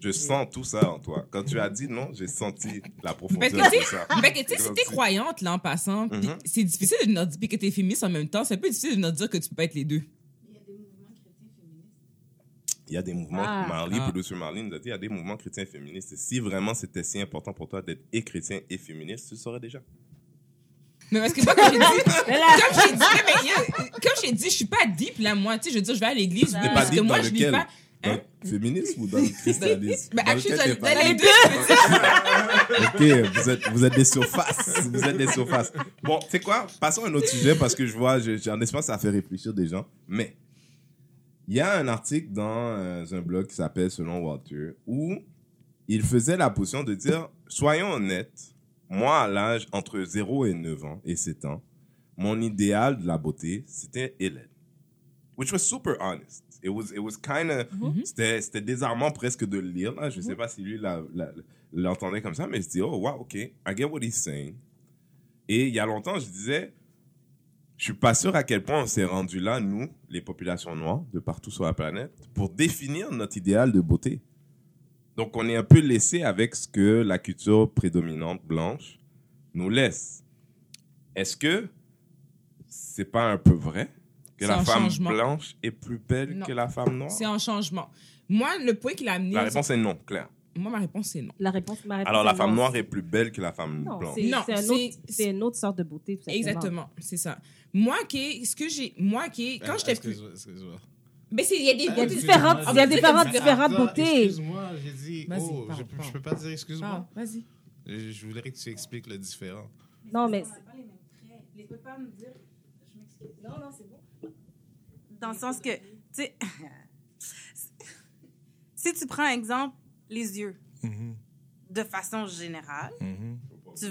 Je sens tout ça en toi. Quand tu as dit non, j'ai senti la profondeur Parce que, de ça. mais que, tu sais, si t'es croyante, là, en passant, Mhm. c'est difficile de nous dire puis que t'es féministe en même temps. C'est un peu difficile de nous dire que tu peux pas être les deux. Il y a des mouvements, Ah. Marley, Ah. producer Marley nous a dit, il y a des mouvements chrétiens et féministes. Et si vraiment c'était si important pour toi d'être et chrétien et féministe, tu le saurais déjà. Mais parce que moi, comme j'ai dit, comme j'ai dit, mais, comme j'ai dit, je suis pas deep, là, moi. Tu sais, je veux dire, je vais à l'église, Pas parce que deep moi, dans je lequel? pas Dans le féminisme ou dans le christianisme? Ben, Dans actually, dans- les deux. Ok, vous êtes, vous êtes des surfaces. Vous êtes des surfaces. Bon, tu sais quoi? Passons à un autre sujet parce que je vois, je- j'ai un espace, ça fait réfléchir des gens. Mais, il y a un article dans euh, un blog qui s'appelle Selon Walter où il faisait la position de dire soyons honnêtes, moi à l'âge entre 0 et 9 ans et 7 ans, mon idéal de la beauté, c'était Hélène. Which was super honest. It was, it was kind of, c'était, c'était désarmant presque de le lire. Là. Je sais pas si lui l'entendait comme ça, mais je dis, oh, wow, ok, I get what he's saying. Et il y a longtemps, je disais, je suis pas sûr à quel point on s'est rendu là, nous, les populations noires, de partout sur la planète, pour définir notre idéal de beauté. Donc, on est un peu laissé avec ce que la culture prédominante blanche nous laisse. Est-ce que c'est pas un peu vrai que la femme changement. blanche est plus belle Non. que la femme noire? C'est un changement. Moi, le point qu'il a amené. La réponse est non, clair. Moi, ma réponse, c'est non. La réponse, ma réponse Alors, la femme non. noire est plus belle que la femme Non, blanche. c'est Non, c'est un autre- c'est une autre sorte de beauté. Exactement, c'est ça. Moi, qui, ce que j'ai, moi, qui, quand Euh, j'étais plus, mais il y a des beautés différentes- il y a différentes- différentes beautés. Excuse-moi, j'ai dit. Vas-y, Oh, parle, je, parle. je peux pas dire excuse-moi. Ah, vas-y. Je, je voudrais que tu expliques le différent. Non, mais Je peux pas me dire. Je m'excuse. Non, non, c'est bon. Dans le sens que, tu sais, si tu prends exemple les yeux, de façon générale, tu,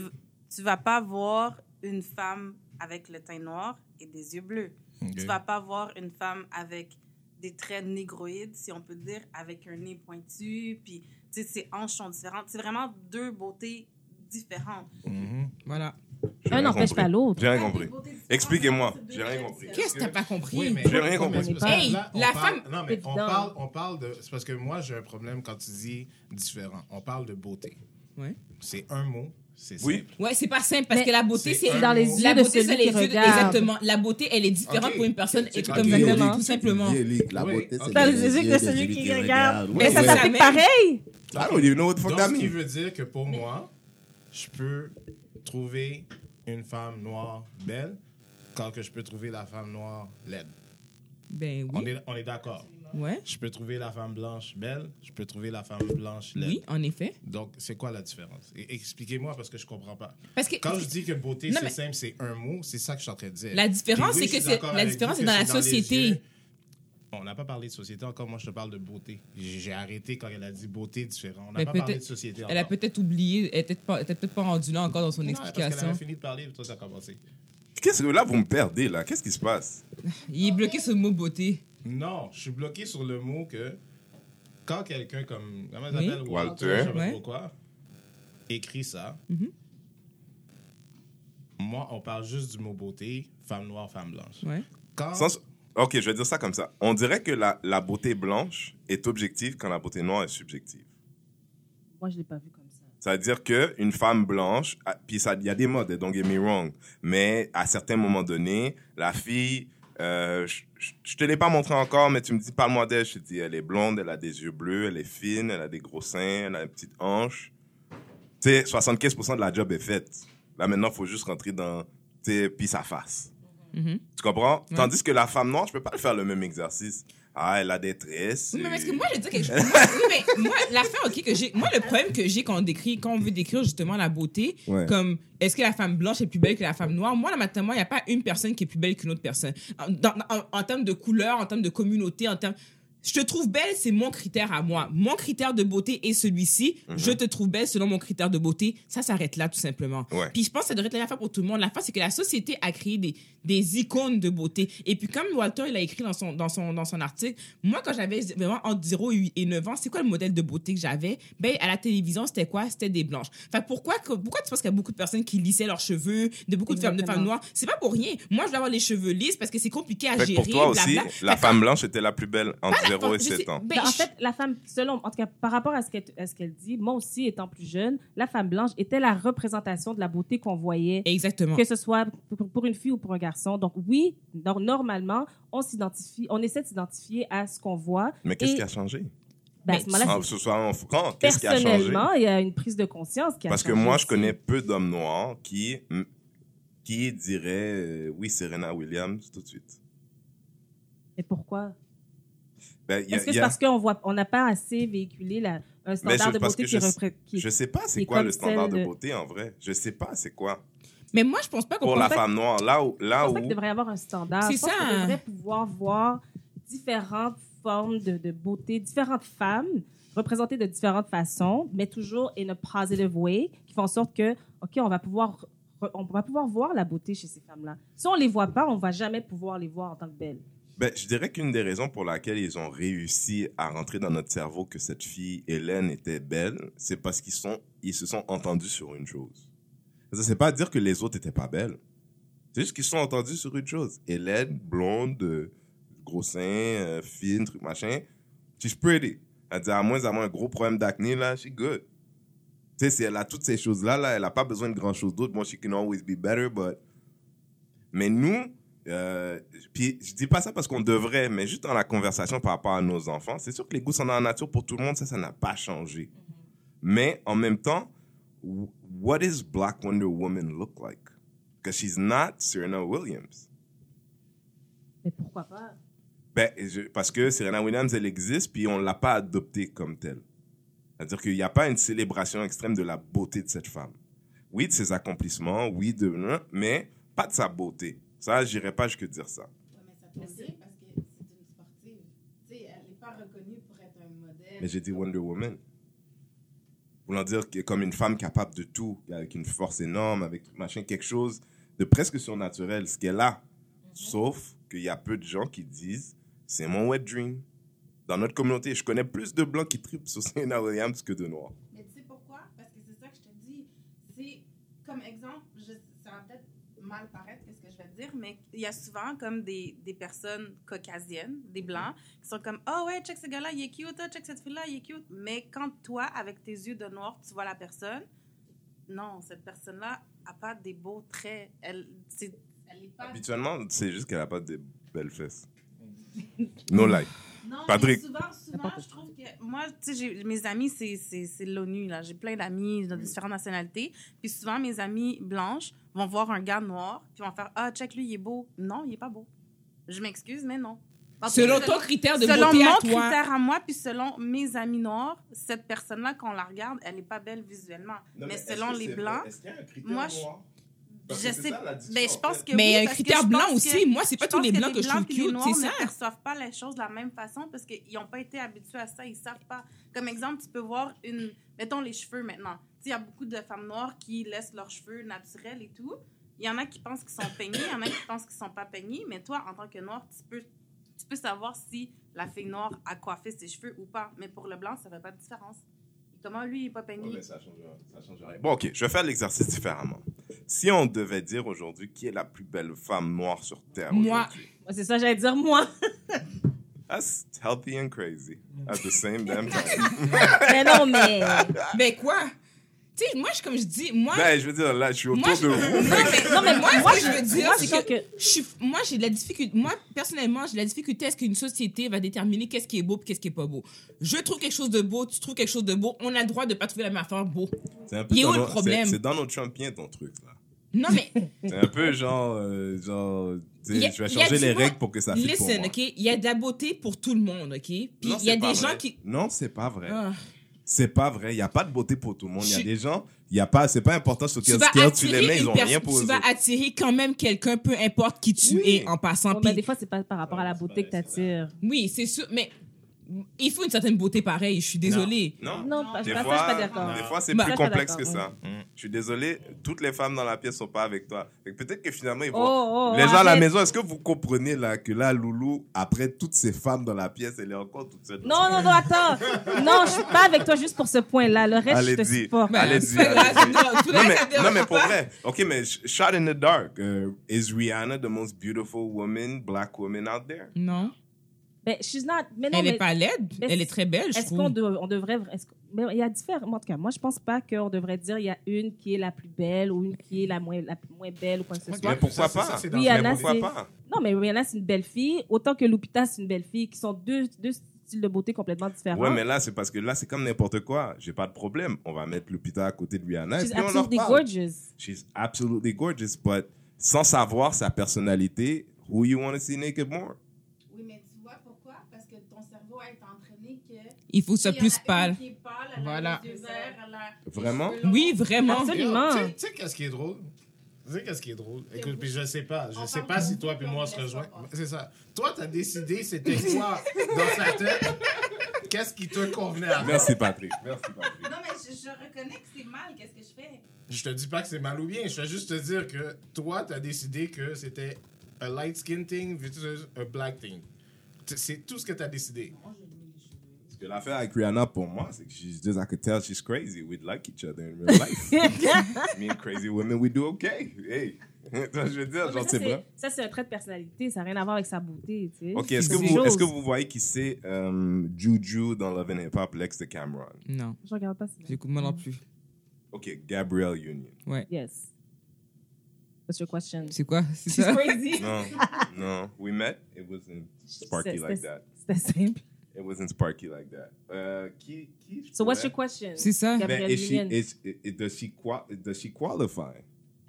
tu vas pas voir une femme avec le teint noir et des yeux bleus. Tu vas pas voir une femme avec des traits négroïdes, si on peut dire, avec un nez pointu, puis tu sais, ses hanches sont différentes. C'est vraiment deux beautés différentes. Voilà. J'ai un rien n'empêche compris. pas l'autre. J'ai rien compris. Expliquez-moi. J'ai rien compris. Qu'est-ce que t'as pas compris? Oui, mais J'ai rien compris. Hey, là, la parle- femme- Non, mais on parle, on parle de. C'est parce que moi, j'ai un problème quand tu dis différent. On parle de beauté. Ouais. C'est un mot. C'est Oui. simple. Ouais, c'est pas simple parce Mais que la beauté, c'est dans les yeux la de beauté, celui qui regarde. Exactement. La beauté, elle est différente pour une personne et comme Exactement. tout simplement. La beauté, c'est Dans les yeux de celui qui regarde. Mais ça s'applique pareil. I don't even know what the fuck Donc, that ce qui means. veut dire que pour moi, je peux trouver une femme noire belle quand que je peux trouver la femme noire laide. Ben On oui. est, on est d'accord. Ouais. Je peux trouver la femme blanche belle, je peux trouver la femme blanche laide. Oui, en effet. Donc, c'est quoi la différence? Expliquez-moi parce que je comprends pas. Parce que Quand je dis que beauté, c'est mais- simple, c'est un mot, c'est ça que je suis en train de dire. La différence, oui, c'est que la différence, c'est dans la société. On n'a pas parlé de société encore, moi je te parle de beauté. J'ai arrêté quand elle a dit beauté différent. On n'a pas parlé de société Elle a encore. peut-être oublié, elle était peut-être pas, elle rendue là encore dans son Non, parce qu'elle explication. avait fini de parler, toi t'as commencé. Qu'est-ce que là, vous me perdez, là? Qu'est-ce qui se passe? Il est bloqué sur le mot beauté. Non, je suis bloqué sur le mot que quand quelqu'un comme comment Oui. Walter. je sais pas Ouais. trop quoi, écrit ça. Mhm. Moi, on parle juste du mot beauté, femme noire, femme blanche. Ouais. Quand Sans- Ok, je vais dire ça comme ça. On dirait que la, la beauté blanche est objective quand la beauté noire est subjective. Moi, je l'ai pas vu comme ça. Ça veut dire qu'une femme blanche, ah, puis il y a des modes, don't get me wrong, mais à certains moments donnés, la fille, euh, je te l'ai pas montré encore, mais tu me dis, parle-moi d'elle, je te dis, elle est blonde, elle a des yeux bleus, elle est fine, elle a des gros seins, elle a une petite hanche. Tu sais, 75% de la job est faite. Là, maintenant, il faut juste rentrer dans, tu sais, puis sa face. Mhm. Tu comprends? Ouais. Tandis que la femme noire, je peux pas faire le même exercice. Ah, elle a des tresses. Oui, mais parce que moi, je dire quelque chose. Moi, oui, mais moi, l'affaire, OK, que j'ai. Moi, le problème que j'ai quand on décrit, quand on veut décrire justement la beauté, Ouais. comme est-ce que la femme blanche est plus belle que la femme noire, moi, là, maintenant, il n'y a pas une personne qui est plus belle qu'une autre personne. En, dans- en- en termes de couleur, en termes de communauté, en termes. Je te trouve belle, c'est mon critère à moi. Mon critère de beauté est celui-ci. Mhm. Je te trouve belle selon mon critère de beauté. Ça s'arrête là, tout simplement. Ouais. Puis je pense que ça devrait être la même affaire pour tout le monde. La fin, c'est que la société a créé des, des icônes de beauté. Et puis, comme Walter, il a écrit dans son, dans son, dans son article, moi, quand j'avais vraiment entre 0 et 9 ans, c'est quoi le modèle de beauté que j'avais? Ben, à la télévision, c'était quoi? C'était des blanches. Que pourquoi, pourquoi tu penses qu'il y a beaucoup de personnes qui lissaient leurs cheveux, de beaucoup de femmes, de femmes noires? C'est pas pour rien. Moi, je veux avoir les cheveux lisses parce que c'est compliqué à Fait gérer. pour toi aussi, la femme blanche était la plus belle entre 0 et femme- je 7 sais- ans. ben, en fait, la femme, selon, en tout cas, par rapport à ce qu'elle dit, moi aussi, étant plus jeune, la femme blanche était la représentation de la beauté qu'on voyait, Exactement. que ce soit pour, pour une fille ou pour un garçon. Donc, oui, nor- normalement, on s'identifie, on essaie de s'identifier à ce qu'on voit. Mais qu'est-ce Et- qui a changé? Ben, à ce moment-là, Ah, qu'est-ce qui a changé? personnellement, il y a une prise de conscience qui a Parce que moi, je connais peu d'hommes noirs qui, qui diraient euh, oui, Serena Williams tout de suite. Et pourquoi? Ben, il Est-ce que il c'est a- parce qu'on voit, on n'a pas assez véhiculé la, un Mais standard je- de beauté qui, je, repré- qui je sais pas c'est est quoi le standard de de- beauté en vrai. Je sais pas c'est quoi. Mais moi, je pense pas qu'on Pour la pas- femme noire, là où, Je là pense où pas qu'il devrait y avoir un standard. C'est Je ça, qu'on hein. devrait pouvoir voir différentes formes de, de beauté, différentes femmes représentées de différentes façons, mais toujours in a positive way, qui font en sorte que, OK, on va pouvoir, on va pouvoir voir la beauté chez ces femmes-là. Si on les voit pas, on va jamais pouvoir les voir en tant que belles. Ben, je dirais qu'une des raisons pour laquelle ils ont réussi à rentrer dans notre cerveau que cette fille, Hélène, était belle, c'est parce qu'ils sont, ils se sont entendus sur une chose. Ça, c'est pas dire que les autres étaient pas belles. C'est juste qu'ils se sont entendus sur une chose. Hélène, blonde, euh, gros seins, euh, fine, truc machin, she's pretty. Elle dit, à moins d'avoir un gros problème d'acné, là, she's good. Tu sais, si elle a toutes ces choses-là, là, elle a pas besoin de grand chose d'autre. Bon, she can always be better, but... Mais nous, euh, puis je dis pas ça parce qu'on devrait, mais juste dans la conversation par rapport à nos enfants, c'est sûr que les goûts sont dans la nature pour tout le monde, ça, ça n'a pas changé. Mais en même temps, what does Black Wonder Woman look like? Because she's not Serena Williams. Mais pourquoi pas? Ben, je- parce que Serena Williams, elle existe, puis on l'a pas adoptée comme telle. C'est-à-dire qu'il n'y a pas une célébration extrême de la beauté de cette femme. Oui, de ses accomplissements, oui, de, mais pas de sa beauté. Ça, j'irais pas jusque dire ça. Ouais, mais ça parce que c'est une sportive. Tu sais, elle n'est pas reconnue pour être un modèle. Mais j'ai dit Wonder Woman. Voulant dire que comme une femme capable de tout, avec une force énorme, avec machin, quelque chose de presque surnaturel, ce qu'elle a. Sauf qu'il y a peu de gens qui disent c'est mon wet dream. Dans notre communauté, je connais plus de blancs qui tripent sur Serena Williams que de noirs. Mais tu sais pourquoi? Parce que c'est ça que je te dis. C'est comme exemple, je, ça va peut-être mal paraître dire, mais il y a souvent comme des, des personnes caucasiennes, des blancs, qui sont comme Oh ouais, check ce gars-là, il est cute, oh, check cette fille-là, il est cute. Mais quand toi, avec tes yeux de noir, tu vois la personne, non, cette personne-là a pas des beaux traits. Elle, n'est pas. Habituellement, c'est juste qu'elle a pas de belles fesses. No lie. Non, Patrick. mais souvent, souvent, je trouve que moi, tu sais, j'ai- mes amis, c'est- c'est c'est l'ONU, là. J'ai plein d'amis de différentes nationalités. Puis souvent, mes amis blanches vont voir un gars noir, puis vont faire Ah, check, lui, il est beau. Non, il est pas beau. Je m'excuse, mais non. Parce que Selon ton critère de selon beauté mon à toi. critère à moi, puis selon mes amis noirs, cette personne-là, quand on la regarde, elle n'est pas belle visuellement. mais, selon les blancs, moi, je- je sais. Mais je pense que Mais oui, un critère je blanc aussi. que- Moi, c'est pas je tous les que blancs que je trouve puis les cute, c'est ça. ne perçoivent pas les choses de la même façon parce qu'ils n'ont pas été habitués à ça. Ils savent pas. Comme exemple, tu peux voir une. Mettons les cheveux maintenant. Tu il y a beaucoup de femmes noires qui laissent leurs cheveux naturels et tout. Il y en a qui pensent qu'ils sont peignés, il y en a qui pensent qu'ils sont pas peignés. Mais toi, en tant que noir, tu peux, tu peux savoir si la fille noire a coiffé ses cheveux ou pas. Mais pour le blanc, ça fait pas de différence. Comment lui, il est pas peigné? ça change, ça change rien. Bon, ok, je vais faire l'exercice différemment. Si on devait dire aujourd'hui qui est la plus belle femme noire sur Terre Moi. C'est ça, j'allais dire moi. That's healthy and crazy at the same damn time. mais non, mais. Ben quoi? Tu sais, moi, je- comme je dis, moi. ben, je veux dire, là, je suis autour Moi, de vous. Non, mais, non, mais moi, Moi, ce que je veux dire, moi, c'est que, que- je suis, moi, j'ai de la difficulté. Moi, personnellement, j'ai de la difficulté à ce qu'une société va déterminer qu'est-ce qui est beau et qu'est-ce qui est pas beau. Je trouve quelque chose de beau, tu trouves quelque chose de beau, on a le droit de pas trouver la même affaire beau. C'est un peu Donald- le problème? C'est Donald Trumpien, ton truc, là. Non, mais. C'est un peu genre, euh, genre, tu a- a changer les règles pour que ça pour Listen, moi. OK? Il y a de la beauté pour tout le monde, OK? Puis Non, il y a c'est pas des gens vrai. qui. Non, c'est pas vrai. Ah. C'est pas vrai. Il n'y a pas de beauté pour tout le monde. Il y a des gens, il y a pas, c'est pas important sur Tu quel vas scale tu les attirer mets, ils une ont personne. rien pour Tu eux vas autres. attirer quand même quelqu'un, peu importe qui tu Oui. es en passant. Bon, ben, des fois, c'est pas par rapport à la beauté que t'attires. Oui, c'est sûr, mais il faut une certaine beauté pareille, je suis désolée. Non. Non, pas- Des fois, je suis pas d'accord. des fois, c'est Bah, plus complexe que ça. Je suis désolé, toutes les femmes dans la pièce sont pas avec toi. Peut-être que finalement, ils vont... Oh, oh, les gens à la maison, est-ce que vous comprenez là que là, Loulou, après toutes ces femmes dans la pièce, elle est encore toute seule? Non, non, non, attends. Non, je suis pas avec toi juste pour ce point-là. Le reste, je te Allez-y. supporte. Ben, Allez-y, allez-y. non, Non mais, non, pour vrai. OK, mais sh- Shot in the Dark. uh, is Rihanna the most beautiful woman, black woman out there? Non. Mais she's not. Mais non, elle mais est pas laide, elle est très belle, je Est-ce qu'on trouve. de- on devrait. est-ce que- mais il y a différents. En tout cas, moi, je pense pas qu'on devrait dire il y a une qui est la plus belle ou une qui est la moins, la moins belle ou quoi que ce soit. Mais pourquoi pas? Oui, Anna, pourquoi c'est- pas? Non, mais Rihanna, c'est une belle fille, autant que Lupita, c'est une belle fille, qui sont deux, deux styles de beauté complètement différents. Ouais, mais là, c'est parce que là, c'est comme n'importe quoi. J'ai pas de problème. On va mettre Lupita à côté de Rihanna She's et puis on en absolutely reparle. gorgeous. She's absolutely gorgeous, but sans savoir sa personnalité, who you want to see naked more? Oui, mais tu vois pourquoi? Parce que ton cerveau a Il faut que ça a plus pâle. a Voilà. a Vraiment? Oui, vraiment. Absolument. Tu sais- qu'est-ce qui est drôle? Tu sais qu'est-ce qui est drôle? Écoute, puis je sais pas. Je sais pas si toi puis moi on se rejoint. C'est ça. Toi, t'as décidé c'était quoi dans sa tête? Qu'est-ce qui te convenait à toi? Merci, Patrick. Merci, Patrick. Non, mais je, je reconnais que c'est mal. Qu'est-ce que je fais? Je te dis pas que c'est mal ou bien. Je vais juste te dire que toi, t'as décidé que c'était un light skin thing versus un black thing. C'est tout ce que t'as décidé. Que l'affaire avec Rihanna, pour moi, c'est que she's just, I could tell she's crazy. We'd like each other in real life. Me and crazy women, we do okay. Hey. Je veux dire, Mais genre, ça, c'est vrai. Ça, c'est un trait de personnalité. Ça n'a rien à voir avec sa beauté. Tu sais. Ok, est-ce que, vous, que voyez qui c'est euh, Juju dans Love and Hip Hop, l'ex de Cameron? Non, Je regarde pas ça. j'écoute moi non plus. Ok, Gabrielle Union. Yes. What's your question? C'est quoi? C'est crazy. No, no. We met. It wasn't sparky like that. C'était simple. It wasn't sparky like that. Euh, qui, So what's your question? C'est ça. Gabrielle is she, Union. is, is, does, she qua- does she qualify?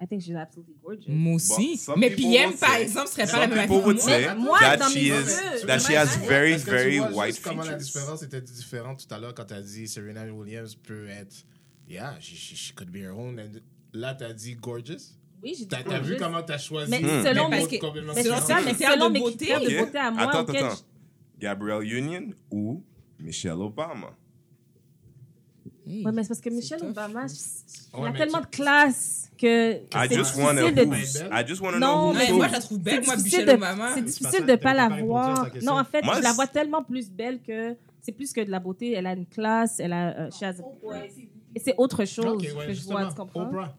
I think she's absolutely gorgeous. Moi aussi. Bon, some Mais PM, par exemple, serait pas la même people would say Moi, that dans she is that she has very very vois white comment la features. différence était différente tout à l'heure quand t'as dit Serena Williams peut être. Yeah, she, she, she could be her own. And là, t'as dit gorgeous? Oui, j'ai dit T'as t'as vu comment t'as choisi Mais Hmm. selon mes- critères de beauté. à moi, Attends, attends. Gabrielle Union ou Michelle Obama? Hey, Ouais, mais c'est parce que Michelle tough. Obama, elle a tellement tu- de classe que I c'est just de... I want to Non, know who mais moi, je la trouve belle, moi, Michelle de- Obama. C'est difficile de t'as pas la voir. Non, en fait, Moi, je la vois tellement plus belle que c'est plus que de la beauté. Elle a une classe, elle a, euh, c'est autre chose ouais, que je vois, tu comprends? Oprah.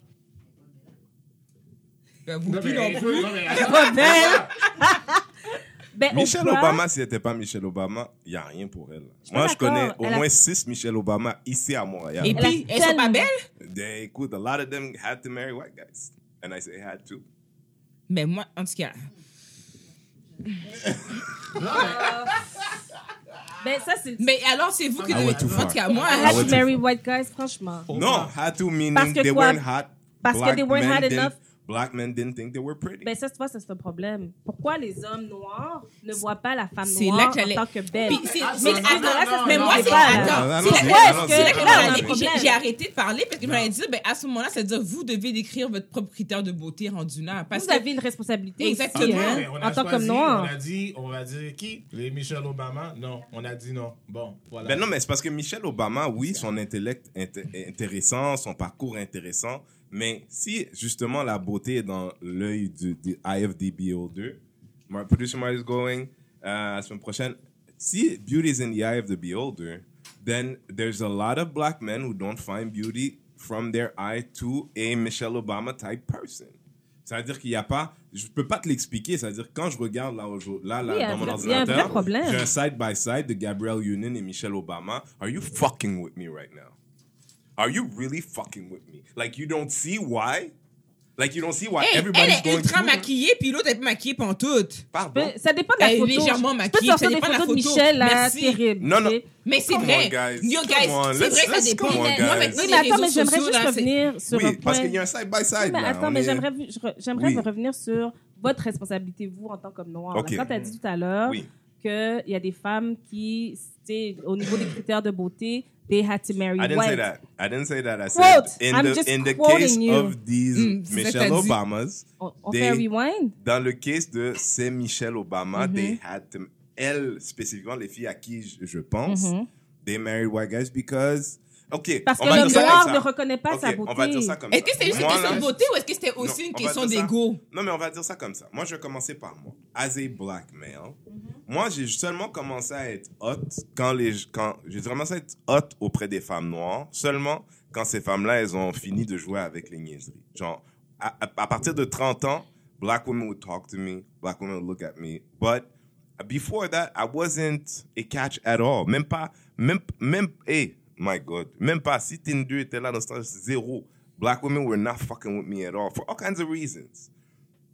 Ben, vous Non, plus mais, non plus. non, mais- Pas belle. Ben, Michelle Oprah, Obama, si elle n'était pas Michelle Obama, il n'y a rien pour elle. suis Moi, je connais au Elle a- moins six Michelle Obama ici à Montréal. Et a puis, elles sont pas belles? They, écoute, a lot of them had to marry white guys. And I say had to. Mais moi, en tout cas, Ben, ça, c'est... mais alors, c'est vous qui I devez. En tout cas, moi, I had to marry white guys, franchement. No, had to meaning they weren't hot. Parce que black they weren't men hot didn't- enough. Black men didn't think they were pretty. Ben, ça, tu vois, c'est un problème. Pourquoi les hommes noirs ne voient pas la femme noire en tant que belle? Ah, mais moi, c'est là- J'ai- arrêté de parler parce que je m'avais dit, ben, à ce moment-là, ça veut dire vous devez décrire votre propre critère de beauté rendu là. Parce Vous que avez une responsabilité Exactement. aussi, hein, mais on a en tant que noir. On a dit, on va dire qui? Les Michelle Obama? Non, on a dit non. Bon, voilà. Ben non, mais c'est parce que Michelle Obama, oui, son intellect est intéressant, son parcours est intéressant, mais si justement la beauté est dans l'œil du, du eye of the beholder, my producer Mark is going euh, la semaine prochaine. Si beauty is in the eye of the beholder, then there's a lot of black men who don't find beauty from their eye to a Michelle Obama type person. Ça veut dire qu'il n'y a pas, je peux pas te l'expliquer. Ça veut dire quand je regarde là, là, là Oui, dans mon ordinateur, j'ai un side by side de Gabrielle Union et Michelle Obama. Are you fucking with me right now? Are you really fucking with me? Like you don't see why? Like you don't see why Hey, elle everybody's est going ultra maquillée, puis l'autre est pas maquillée pantoute. Pardon? Ben, Ça dépend de la Elle est photo. légèrement Je peux maquillée, ça des dépend de la photos de photo. Michelle, là, Merci. terribles. Non, non. Mais c'est vrai. guys. Yo, guys, c'est vrai que ça dépend. come on, Moi, guys. maintenant, Oui, mais attends, mais j'aimerais juste là, revenir sur Oui, un parce point. qu'il y a un side by side. Oui, mais là. attends, mais est- j'aimerais Oui. revenir sur votre responsabilité, vous, en tant qu'homme noir. Ok. Là, Quand tu as dit tout à l'heure qu'il y a des femmes qui, au niveau des critères de beauté, they had to marry I didn't white. say that. I didn't say that. I Quote. said in I'm the in the case you. of these Mm, Michelle. Obamas, On, on They- rewind? dans le case de ces Michelle Obama, Mm-hmm. they had to, elles spécifiquement les filles à qui je, je pense, Mhm. they married white guys because ok. Parce que l'homme noir ne reconnaît pas sa beauté. On va dire ça comme Est-ce ça. que c'était juste une question là- de beauté ou est-ce que c'était aussi Non, une question d'ego? Non, mais on va dire ça comme ça. Moi, je vais commencer par moi. As a black male, Mm-hmm. moi, j'ai seulement commencé à être hot quand les, quand, j'ai commencé à être hot auprès des femmes noires seulement quand ces femmes-là, elles ont fini de jouer avec les niaiseries. Genre, à, à- à partir de 30 ans, black women would talk to me, black women would look at me, but before that, I wasn't a catch at all. Même pas, même, même, hey, my God, même pas, si Tinder était là dans ce temps, zéro. Black women were not fucking with me at all for all kinds of reasons.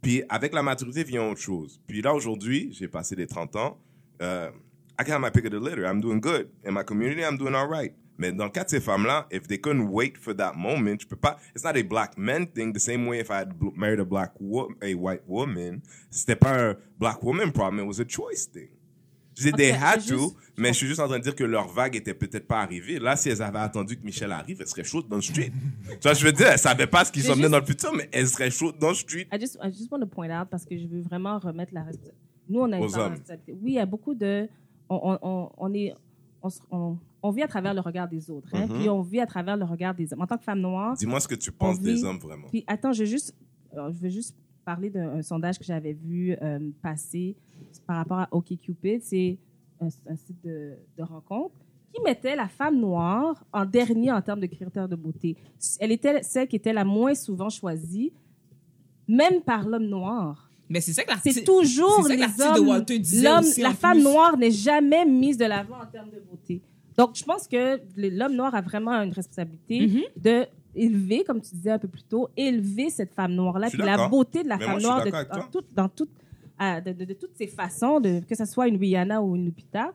Puis avec la maturité vient autre chose. Puis là, aujourd'hui, j'ai passé les 30 ans. Euh, I got my pick of the litter. I'm doing good. In my community, I'm doing all right. Mais dans le cas de ces femmes-là, if they couldn't wait for that moment, je peux pas. It's not a black man thing. The same way if I had married a black wo a white woman, c'était pas un black woman problem. It was a choice thing. Je dis, they had to, juste- mais je suis juste en train de dire que leur vague était peut-être pas arrivée. Là, si elles avaient attendu que Michel arrive, elles seraient chaudes dans le street. tu vois, je veux dire, elles savaient pas ce qui Mais s'en venait juste- dans le futur, mais elles seraient chaudes dans le street. I just, I just want to point out parce que je veux vraiment remettre la responsabilité. Nous, on a une responsabilité. Oui, il y a beaucoup de. On, on, on, est. On, on, on vit à travers le regard des autres. Hein, Mhm. Puis on vit à travers le regard des hommes. En tant que femme noire. Dis-moi ce que tu penses des hommes vraiment. Puis attends, je veux juste, alors, je veux juste parler d'un un sondage que j'avais vu euh, passer par rapport à OkCupid. C'est un, un site de, de rencontre qui mettait la femme noire en dernier en termes de critères de beauté. Elle était celle qui était la moins souvent choisie, même par l'homme noir. Mais c'est ça que C'est toujours c'est ça que les de hommes. Aussi, la femme plus. noire n'est jamais mise de l'avant en termes de beauté. Donc, je pense que l'homme noir a vraiment une responsabilité Mhm. de élever, comme tu disais un peu plus tôt, élever cette femme noire-là, puis la beauté de la Mais femme moi, noire de- dans, toi. tout- dans toute- à- de, de- de toutes ses façons, de, que ce soit une Rihanna ou une Lupita.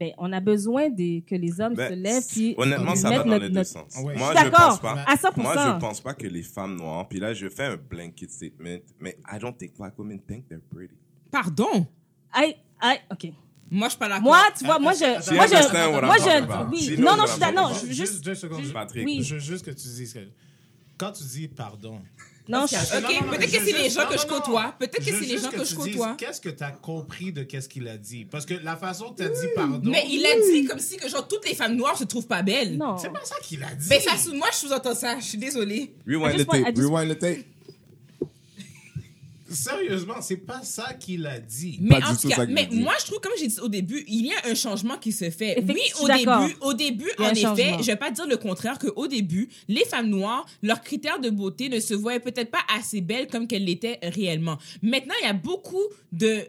Ben, on a besoin des, que les hommes Ben, se lèvent puis Honnêtement, ça mettent va dans notre- les deux notre- sens. Ouais. Moi, Je pense pas. à 100%. Moi, je pense pas que les femmes noires, puis là, je fais un blanket statement, mais I don't think black women think they're pretty. Pardon? Aïe, aïe, OK. Moi, je suis pas d'accord. Moi, tu vois, moi, je... She Moi, je... Moi, je... Oui. Non, non, je suis d'accord. Non, talking je veux Juste juste... deux secondes. Patrick. Oui. Je veux juste que tu dises que quand tu dis pardon. Non, je... Ok, peut-être que c'est les gens que je côtoie. Peut-être que c'est les gens que je côtoie. Qu'est-ce que tu as compris de qu'est-ce qu'il a dit? Parce que la façon que tu as dit pardon. Mais il a dit comme si que genre toutes les femmes noires se trouvent pas belles. Non. C'est pas ça qu'il a dit. Mais ça, moi, je sous-entends ça. Je suis désolée. Rewind the tape. Rewind the tape. Sérieusement, c'est pas ça qu'il a dit. Mais Pas en du tout tout cas, ça que mais moi, je trouve, comme j'ai dit au début, il y a un changement qui se fait. Effectivement, Oui, je suis au d'accord. début, au début, Il y a en un effet, changement. je vais pas dire le contraire, qu'au début, les femmes noires, leurs critères de beauté ne se voyaient peut-être pas assez belles comme qu'elles l'étaient réellement. Maintenant, il y a beaucoup de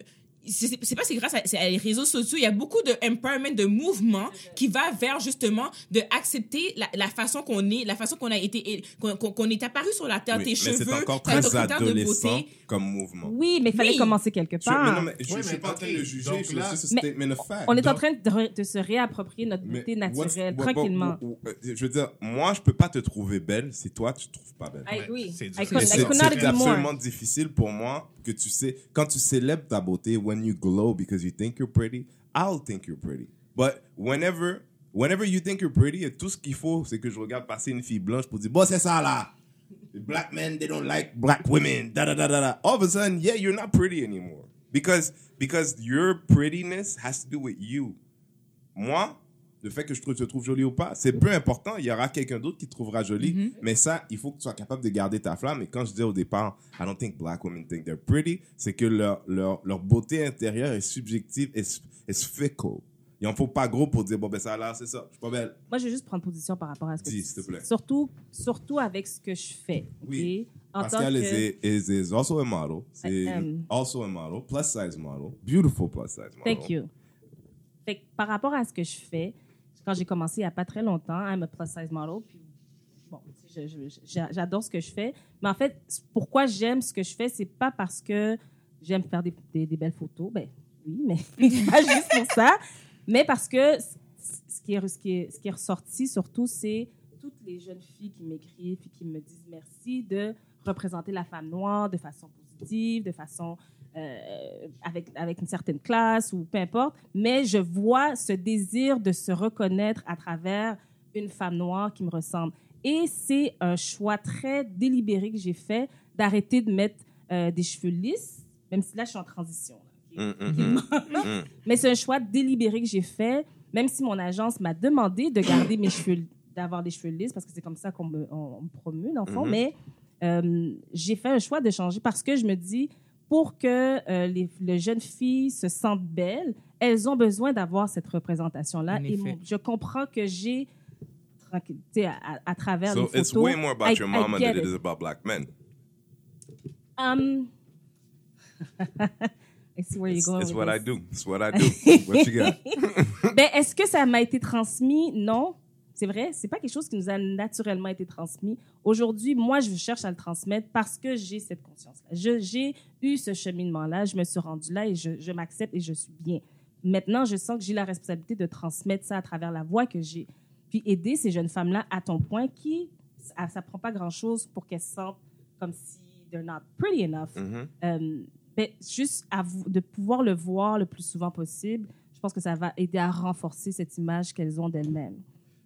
c'est pas c'est grâce à, à les réseaux sociaux il y a beaucoup de empowerment de mouvement qui va vers justement de accepter la, la façon qu'on est la façon qu'on a été qu'on qu'on est apparu sur la terre Oui, tes mais cheveux c'est encore très adolescent comme mouvement. Oui, mais il fallait Oui. commencer quelque Je, mais part. non, mais je, Oui, je suis mais pas en train de juger, donc je là- Mais statement of fact. On est en Donc- train de, de se réapproprier notre Mais beauté naturelle, what- what- tranquillement. what- what- euh, je veux dire, moi, je peux pas te trouver belle si toi, tu te trouves pas belle. I agree. c'est absolument difficile pour moi que tu sais, quand tu célèbres ta beauté, when you glow because you think you're pretty, I'll think you're pretty. But whenever, whenever you think you're pretty, et tout ce qu'il faut, c'est que je regarde passer une fille blanche pour dire, bon, c'est ça là. The black men, they don't like black women. Da da da da da. All of a sudden, yeah, you're not pretty anymore because because your prettiness has to do with you. Moi, le fait que je trouve, te trouve jolie ou pas, c'est peu important. Il y aura quelqu'un d'autre qui te trouvera jolie. Mais ça, il faut que tu sois capable de garder ta flamme. Et quand je dis au départ, I don't think black women think they're pretty, c'est que leur, leur, leur beauté intérieure est subjective, est, est fickle. Il en faut pas gros pour dire, bon, ben ça là, c'est ça. Je suis pas belle. Moi, je vais juste prendre position par rapport à ce que Dis, tu te plaît. Surtout, surtout avec ce que je fais. Oui. En tant Pascal que... is, a- is, is also a model. C'est also a model, plus size model, beautiful plus size model. Thank you. Fait que par rapport à ce que je fais, quand j'ai commencé il n'y a pas très longtemps, I'm a plus size model, puis bon, j'adore ce que je fais. Mais en fait, pourquoi j'aime ce que je fais, c'est pas parce que j'aime faire des, belles photos, ben oui, mais pas juste pour ça, mais parce que ce qui est ressorti surtout, c'est toutes les jeunes filles qui m'écrivent et qui me disent merci de représenter la femme noire de façon positive, de façon euh, avec, avec une certaine classe ou peu importe, mais je vois ce désir de se reconnaître à travers une femme noire qui me ressemble. Et c'est un choix très délibéré que j'ai fait d'arrêter de mettre euh, des cheveux lisses, même si là, je suis en transition. là? Mm, mm, mm. Mais c'est un choix délibéré que j'ai fait, même si mon agence m'a demandé de garder mes cheveux, d'avoir des cheveux lisses, parce que c'est comme ça qu'on me, on, on me promeut, dans le fond. Mhm. Mais euh, j'ai fait un choix de changer parce que je me dis, pour que euh, les, les jeunes filles se sentent belles, elles ont besoin d'avoir cette représentation-là. En Et mon- je comprends que j'ai, à, à- travers So les photos... it's way more about I- your I mama get than it it. is about black men. Um, I see where you're It's, going it's with what I this. do. It's what I do. What you got? Ben, est-ce que ça m'a été transmis? Non. C'est vrai, c'est pas quelque chose qui nous a naturellement été transmis. Aujourd'hui, moi, je cherche à le transmettre parce que j'ai cette conscience-là. J'ai eu ce cheminement-là, je me suis rendue là et je, je m'accepte et je suis bien. Maintenant, je sens que j'ai la responsabilité de transmettre ça à travers la voix que j'ai. Puis aider ces jeunes femmes-là à ton point qui, ça, ça prend pas grand-chose pour qu'elles se sentent comme si they're not pretty enough. Euh, ben, juste à vous- de pouvoir le voir le plus souvent possible. Je pense que ça va aider à renforcer cette image qu'elles ont d'elles-mêmes.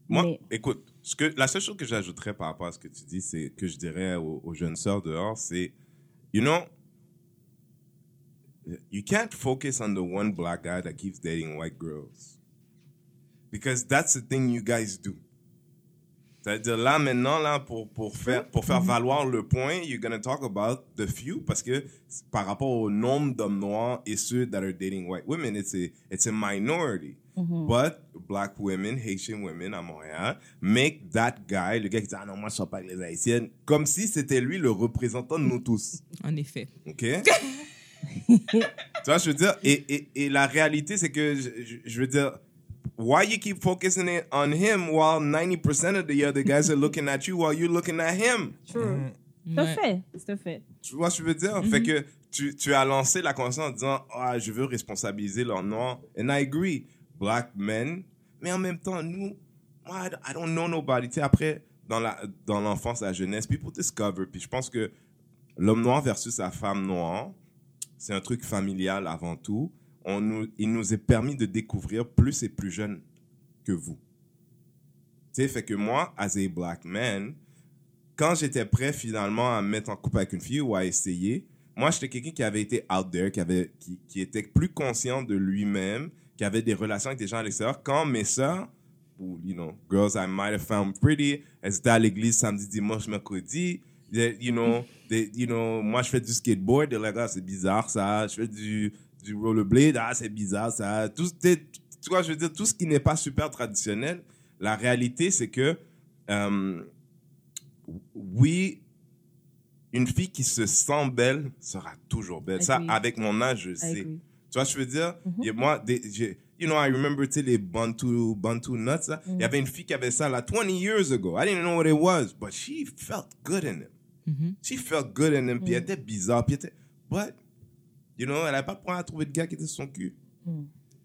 Moi, Mais- écoute, ce que, la seule chose que j'ajouterais par rapport à ce que tu dis, c'est que je dirais aux, aux jeunes sœurs dehors, c'est, you know, you can't focus on the one black guy that keeps dating white girls. Because that's the thing you guys do. C'est-à-dire là, maintenant, là, pour, pour, faire, pour faire valoir le point, you're going to talk about the few parce que par rapport au nombre d'hommes noirs et ceux that are dating white women, it's a, it's a minority. But black women, Haitian women à Montréal, make that guy, le gars qui dit, ah non, moi je sors pas avec les Haïtiennes, comme si c'était lui le représentant de nous tous. En effet. OK? tu vois, je veux dire, et, et, et la réalité, c'est que, je, je- je veux dire, why you keep focusing it on him while 90% of the other guys are looking at you while you're looking at him? True. C'est un Ouais. fait. C'est un fait. Tu vois ce que je veux dire? Fait que tu, tu as lancé la conversation en disant, ah, je veux responsabiliser leur noir. And I agree. Black men. Mais en même temps, nous, I don't- I don't know nobody. Tu sais, après, dans la, dans l'enfance, la jeunesse, people discover. Puis je pense que l'homme noir versus la femme noire, c'est un truc familial avant tout. On nous, il nous est permis de découvrir plus et plus jeunes que vous. Tu sais, fait que moi, as a black man, quand j'étais prêt finalement à me mettre en couple avec une fille ou à essayer, moi, j'étais quelqu'un qui avait été out there, qui, avait, qui, était plus conscient de lui-même, qui avait des relations avec des gens à l'extérieur. Quand mes sœurs, ou, you know, girls I might have found pretty, elles étaient à l'église samedi, dimanche, mercredi, you know, you know, moi, je fais du skateboard, they're like, ah, c'est bizarre ça, je fais du, du rollerblade, ah, c'est bizarre ça. Tout, tu vois, je veux dire, tout ce qui n'est pas super traditionnel, la réalité, c'est que, euh, oui, une fille qui se sent belle sera toujours belle. Ça, avec mon âge, je sais. Tu vois je veux dire? A moi, des, you know, I remember, tu sais, les Bantu, Bantu nuts. Il y avait une fille qui avait ça, là, 20 years ago. I didn't know what it was, but she felt good in him. She felt good in him, puis elle était bizarre, puis elle était, but, you know, elle n'avait pas de problème à trouver de gars qui était sur son cul.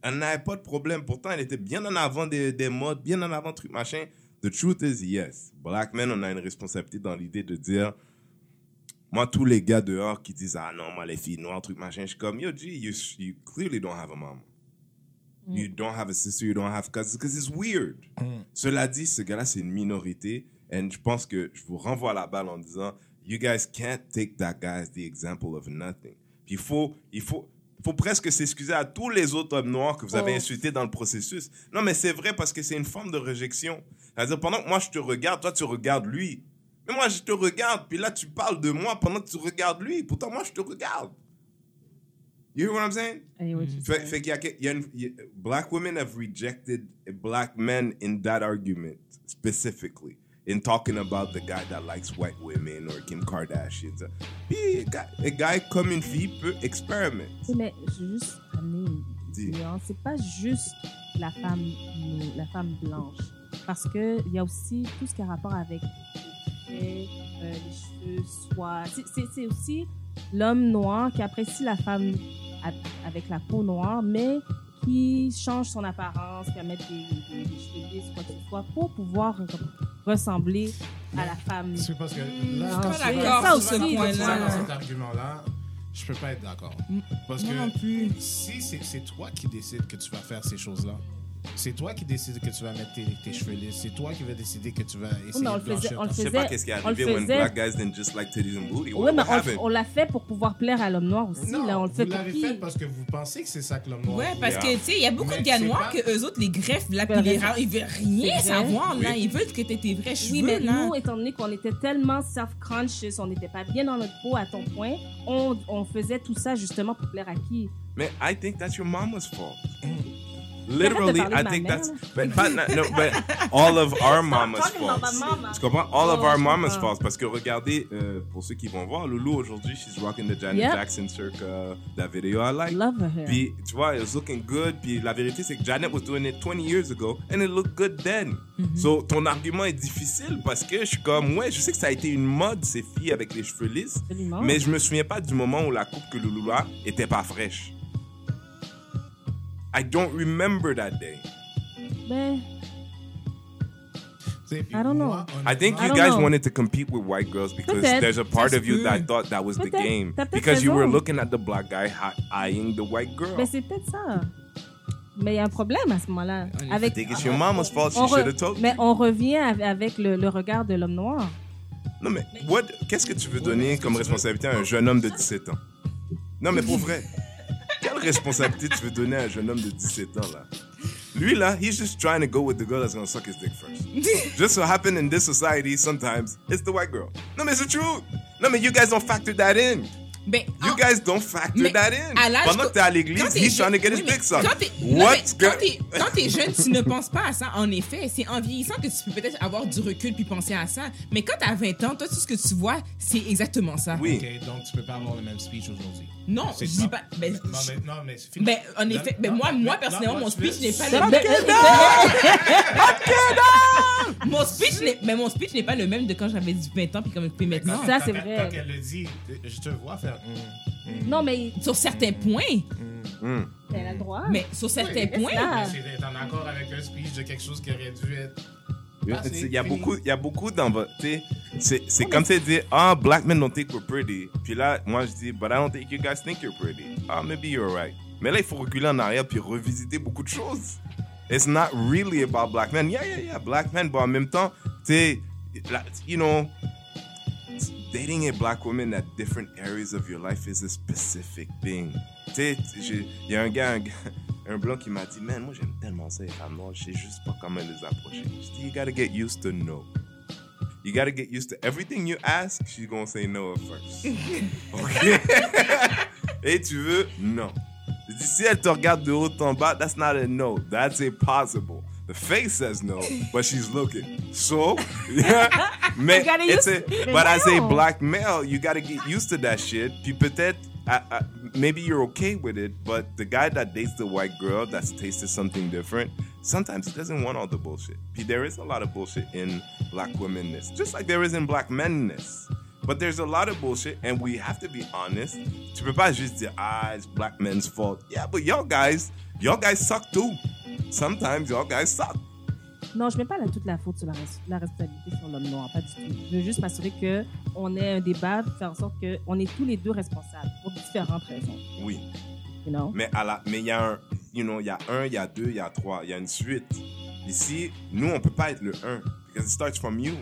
Elle n'avait pas de problème. Pourtant, elle était bien en avant des, des modes, bien en avant truc machin. The truth is, yes. Black men, on a une responsabilité dans l'idée de dire, moi, tous les gars dehors qui disent, ah non, moi, les filles noires, truc machin, je suis comme, yo, G, you, you clearly don't have a mom. You don't have a sister, you don't have cousins, because it's weird. Cela dit, ce gars-là, c'est une minorité. Et je pense que je vous renvoie la balle en disant, you guys can't take that guy as the example of nothing. Puis il faut, il faut, faut presque s'excuser à tous les autres hommes noirs que vous avez Oh. insultés dans le processus. Non, mais c'est vrai parce que c'est une forme de réjection. C'est-à-dire, pendant que moi je te regarde, toi tu regardes lui. Mais moi je te regarde, puis là tu parles de moi pendant que tu regardes lui. Pourtant, moi je te regarde. You hear what I'm saying? What Fait, saying. fait qu'il y a, il y a une- il y a- black women have rejected black men in that argument specifically in talking about the guy that likes white women or Kim Kardashian. Puis, un gars- comme une fille peut experiment. Oui, mais je veux juste amener une nuance. C'est pas juste la femme, la femme blanche. Parce que il y a aussi tout ce qui a rapport avec les traits, euh, les cheveux, soit. c'est- aussi l'homme noir qui apprécie la femme avec la peau noire, mais qui change son apparence, qui va mettre des, des, des cheveux lisses, quoi que ce soit, pour pouvoir ressembler à la femme. C'est parce que là, je suis pas souvent- d'accord souvent, sur ce quand tu vas point-là. dans cet argument-là, je peux pas être d'accord. Parce Moi que non plus. si c'est toi qui décides que tu vas faire ces choses-là, c'est toi qui décides que tu vas mettre tes, tes cheveux lisses, c'est toi qui vas décider que tu vas essayer mais on de le faisait- blanchir on le ton- Je sais faisait- pas qu'est-ce qui est on le arrivé when faisait- black guys didn't just like titties and booty. Oui, mais on, on l'a fait pour pouvoir plaire à l'homme noir aussi. Non, là, on le fait vous l'avez fait parce que vous pensez que c'est ça que l'homme noir Ouais, parce que, tu sais, il y a beaucoup Mais de gars noirs pas- que eux autres, les greffes, là, puis les veulent ra- ils veulent rien savoir, là. Ils veulent que t'aies tes vrais cheveux, Oui, mais là. nous, étant donné qu'on était tellement self-conscious, on n'était pas bien dans notre peau à ton point, on, on faisait tout ça justement pour plaire à qui? Man, I think that's your mama's fault. Arrête Literally, I think that's but, pas- no, but all of our mama's talking about fault. my mama. Tu comprends? All of Oh, our je mama's comprends. fault. Parce que regardez, euh, pour ceux qui vont voir, Loulou aujourd'hui, she's rocking the Janet Yep. Jackson circa, la vidéo I like. Love her hair. Puis, tu vois, it was looking good. Puis, la vérité, c'est que Janet was doing it 20 years ago and it looked good then. So, ton argument est difficile parce que je suis comme, ouais, je sais que ça a été une mode, ces filles avec les cheveux lisses. Mais je me souviens pas du moment où la coupe que Loulou a était pas fraîche. I don't remember that day. Ben, puis I don't know. I think you guys know. wanted to compete with white girls because Peut-être. there's a part of you that thought that was the game. Because you were looking at the black guy eyeing the white girl. ben c'est peut-être ça. Mais il y a un problème à ce moment-là. Avec, I think it's your mama's fault. She should have told mais on revient av- avec le, le regard de l'homme noir. Non, mais what, qu'est-ce que tu veux donner comme responsabilité à un jeune homme de 17 ans? Non, mais pour vrai, quelle responsabilité tu veux donner à un jeune homme de 17 ans, là? Lui, là, he's just trying to go with the girl that's gonna suck his dick first. just so happen in this society, sometimes, it's the white girl. No, mais it's the truth. No, mais you guys don't factor that in. Ben, You en- guys don't factor mais that in. Pendant que t'es à l'église, he's trying to get jeune- his oui, mais dick sucked. Quand t'es mais jeune, tu ne penses pas à ça. En effet, c'est en vieillissant que tu peux peut-être avoir du recul puis penser à ça. Mais quand t'as 20 ans, toi, tout ce que tu vois, c'est exactement ça. Oui. Donc tu peux pas avoir le même speech aujourd'hui. Non, je dis pas. Ben, Non, mais, non, mais c'est fini. ben, en effet, ben, non, moi, non, moi personnellement, non, mon speech n'est pas le mais- Mon speech n'est, mais mon speech n'est pas le même de quand j'avais 20 ans puis comme puis maintenant. Ça, c'est vrai. Quand elle le dit, je te vois faire. Non, mais Sur certains points, elle a le droit. mais sur certains Oui, points, là. Mais c'est d'être en accord avec un speech de quelque chose qui aurait dû être. Il y a beaucoup, il y a beaucoup dans votre, c'est, c'est comme c'est dire, ah, black men don't think we're pretty. Puis là, moi, je dis, but I don't think you guys think you're pretty. Ah, maybe you're right. Mais là, il faut reculer en arrière puis revisiter beaucoup de choses. It's not really about black men. Yeah, yeah, yeah, black men, but en même temps, tu sais, you know, dating a black woman at different areas of your life is a specific thing. Tu sais, il y a un gars, un, gars- un blanc qui m'a dit, man, moi j'aime tellement ça les femmes noires, je sais juste pas comment les approcher. Je dis, you gotta get used to no. You gotta get used to everything you ask, she's gonna say no at first. OK? Et tu veux, non. Je dis, si elle te regarde de haut en bas, that's not a no. That's impossible. The face says no, but she's looking. So, yeah. Mais, You gotta it's a, but as a black male, you gotta get used to that shit. Puis peut-être, maybe you're okay with it, but the guy that dates the white girl that's tasted something different, sometimes he doesn't want all the bullshit. There is a lot of bullshit in black womenness, just like there is in black menness. But there's a lot of bullshit, and we have to be honest. Tu peux pas juste dire, ah, it's black men's fault. Yeah, but y'all guys, y'all guys suck too. Sometimes y'all guys suck. Non, je mets pas la- toute la faute sur la, la responsabilité sur l'homme noir, pas du tout. Je veux juste m'assurer que on ait un débat, faire en sorte qu'on est tous les deux responsables pour différentes raisons. Oui. You know? Mais à la, mais il y a un, you know, il y a un, il y a deux, il y a trois, il y a une suite. Ici, nous, on peut pas être le un. Because it starts from you.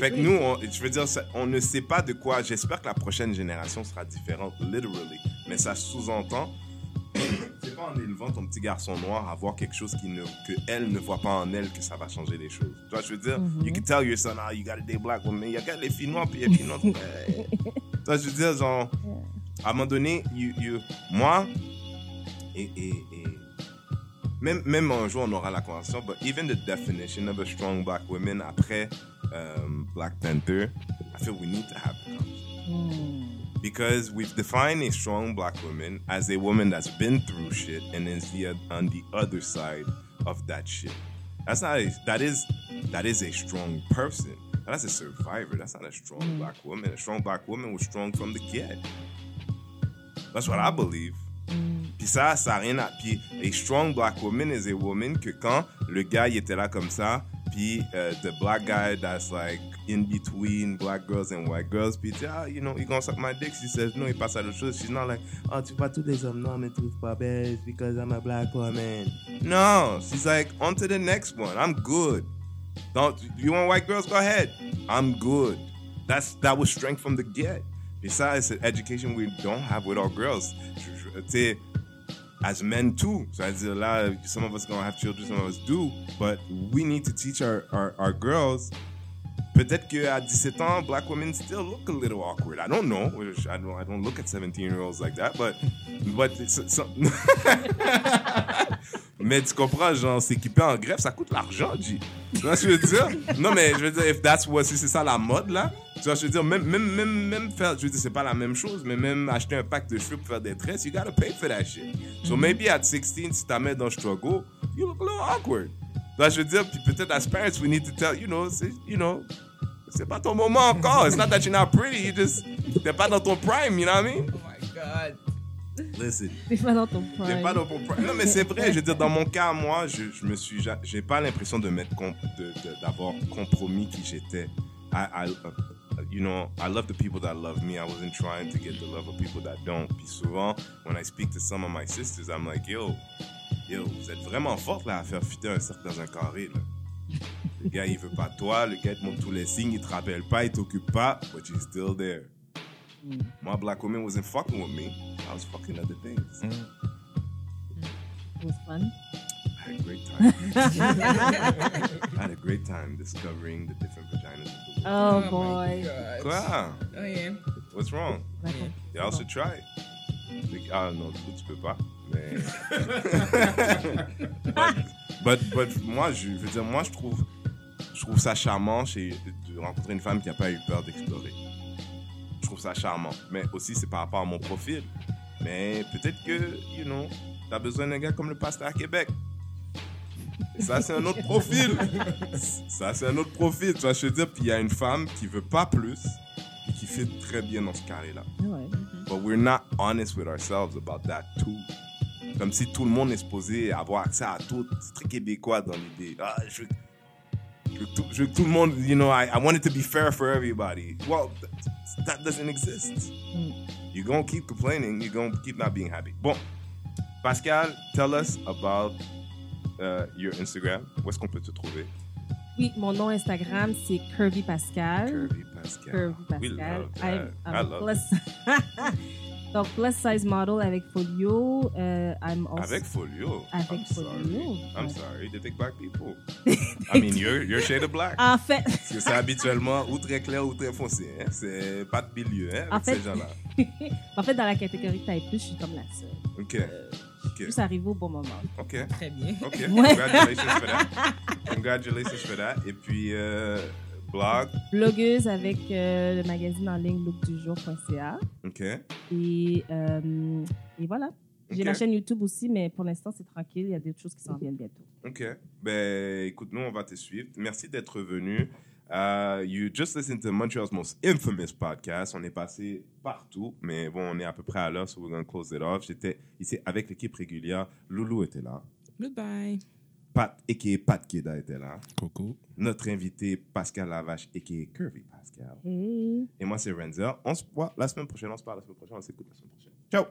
Fait que nous, on- je veux dire, ça- on ne sait pas de quoi. J'espère que la prochaine génération sera différente, literally. Mais ça sous-entend, c'est pas en élevant ton petit garçon noir à voir quelque chose qui ne, que elle ne voit pas en elle que ça va changer les choses. Tu vois, je veux dire, you can tell your son, ah, you gotta date black women. Il y a les filles noires, puis les filles noires. tu vois, je veux dire, genre, à un moment donné, you, you- moi, et, et, et même, même un jour on aura la conversation, but even the definition of a strong black woman après um, Black Panther, I feel we need to have the conversation. Because we've defined a strong black woman as a woman that's been through shit and is the, on the other side of that shit. That's not a, that is that is a strong person. That's a survivor. That's not a strong black woman. A strong black woman was strong from the get. That's what I believe. Puis ça, ça a rien à... Puis a strong black woman is a woman que quand le gars, il était là comme ça, puis euh, the black guy that's like in between black girls and white girls, puis dit, ah, you know, you gonna suck my dick? She says, no, il passe à l'autre chose. She's not like, oh, tu vois, tous les hommes non, me trouvent pas belle because I'm a black woman. No, she's like, on to the next one. I'm good. Don't, you want white girls? Go ahead. I'm good. That's, that was strength from the get. Besides, education we don't have with our girls. Tu sais, as men too. C'est-à-dire là, some of us gonna have children, some of us do, but we need to teach our, our, our girls. Peut-être qu'à 17 ans, black women still look a little awkward. I don't know. I don't, I don't look at 17 year olds like that, but, but it's, it's- mais tu comprends, genre, s'équiper en greffe, ça coûte l'argent. Tu vois ce que je veux dire? Non, mais je veux dire, if that's what, si c'est ça la mode, là, tu vois ce que je veux dire? Même, même, même, même faire, je veux dire, c'est pas la même chose, mais même acheter un pack de cheveux pour faire des tresses, you gotta pay for that shit. So maybe at 16, si ta mère dans le struggle, you look a little awkward. Tu vois je veux dire? Peut-être as parents, we need to tell, you know, c'est, you know, c'est pas ton moment encore. It's not that you're not pretty, you just, t'es pas dans ton prime, you know what I mean? Oh my God. Listen. T'es pas dans ton T'es prime. pas dans ton prime. Non, mais c'est vrai. Je veux dire, dans mon cas, moi, je, je me suis, ja- j'ai pas l'impression de d'avoir compromis qui j'étais. I, I, you know, I love the people that love me. I wasn't trying to get the love of people that don't. Puis souvent, when I speak to some of my sisters, I'm like, yo, yo, vous êtes vraiment forte là à faire fitter un cercle dans un carré là. Le gars, il veut pas toi. Le gars, il te montre tous les signes. Il te rappelle pas, il t'occupe pas, but you're still there. My black woman wasn't fucking with me. I was fucking other things. It was fun? I had a great time. I had a great time discovering the different vaginas of the world. Oh, my boy. Quoi? Oh, yeah. What's wrong? D'accord. Y'all should try it. Ah non, du coup, tu peux pas. Mais. but, but, but moi, je veux dire, moi, je trouve, je trouve ça charmant chez, de rencontrer une femme qui n'a pas eu peur d'explorer. Je trouve ça charmant. Mais aussi, c'est par rapport à mon profil. Mais peut-être que, you know, t'as besoin d'un gars comme le pasteur à Québec. Ça, c'est un autre profil. Ça, c'est un autre profil. Tu vois, je veux dire, puis il y a une femme qui veut pas plus et qui fait très bien dans ce carré-là. Ouais. But we're not honest with ourselves about that too. Comme si tout le monde est supposé avoir accès à tout. C'est très québécois dans l'idée. Ah, je, veux, je veux tout, je veux que tout le monde, you know, I, I want it to be fair for everybody. Well, that, doesn't exist. You're going to keep complaining. You're going to keep not being happy. Bon, Pascal, tell us about uh, your Instagram. Où est-ce qu'on peut te trouver? Oui, mon nom Instagram, c'est Curvy Pascal. Curvy Pascal. Curvy We Pascal. love that. I'm, I I'm love plus... Donc, plus size model avec Folio. Euh, I'm also... Avec Folio. Avec I'm Folio. Sorry. I'm sorry. They take black people. I mean, you're, you're shade of black. En fait, Parce que c'est habituellement ou très clair ou très foncé. Hein? C'est pas de milieu hein, avec En fait- ces gens-là. en fait, dans la catégorie taille plus, je suis comme la seule. OK. Je OK. suis juste arrivée au bon moment. OK. Très bien. OK. Congratulations for that. Congratulations for that. Et puis, euh, blog. Blogueuse avec euh, le magazine en ligne lookdujour.ca. OK. Et, euh, et voilà. J'ai Ok. la chaîne YouTube aussi, mais pour l'instant, c'est tranquille. Il y a d'autres choses qui s'en viennent bientôt. OK. Ben, écoute, nous, on va te suivre. Merci d'être venu. Uh, you just listened to Montreal's most infamous podcast. On est passé partout, mais bon, on est à peu près à l'heure, so we're going to close it off. J'étais ici avec l'équipe régulière. Loulou était là. Goodbye. Pat, et Pat Keda était là. Coucou. Notre invité Pascal Lavache et Curvy Pascal. Hey. Et moi, c'est Renzel. On se voit la semaine prochaine. On se parle la semaine prochaine. On s'écoute la semaine prochaine. Ciao!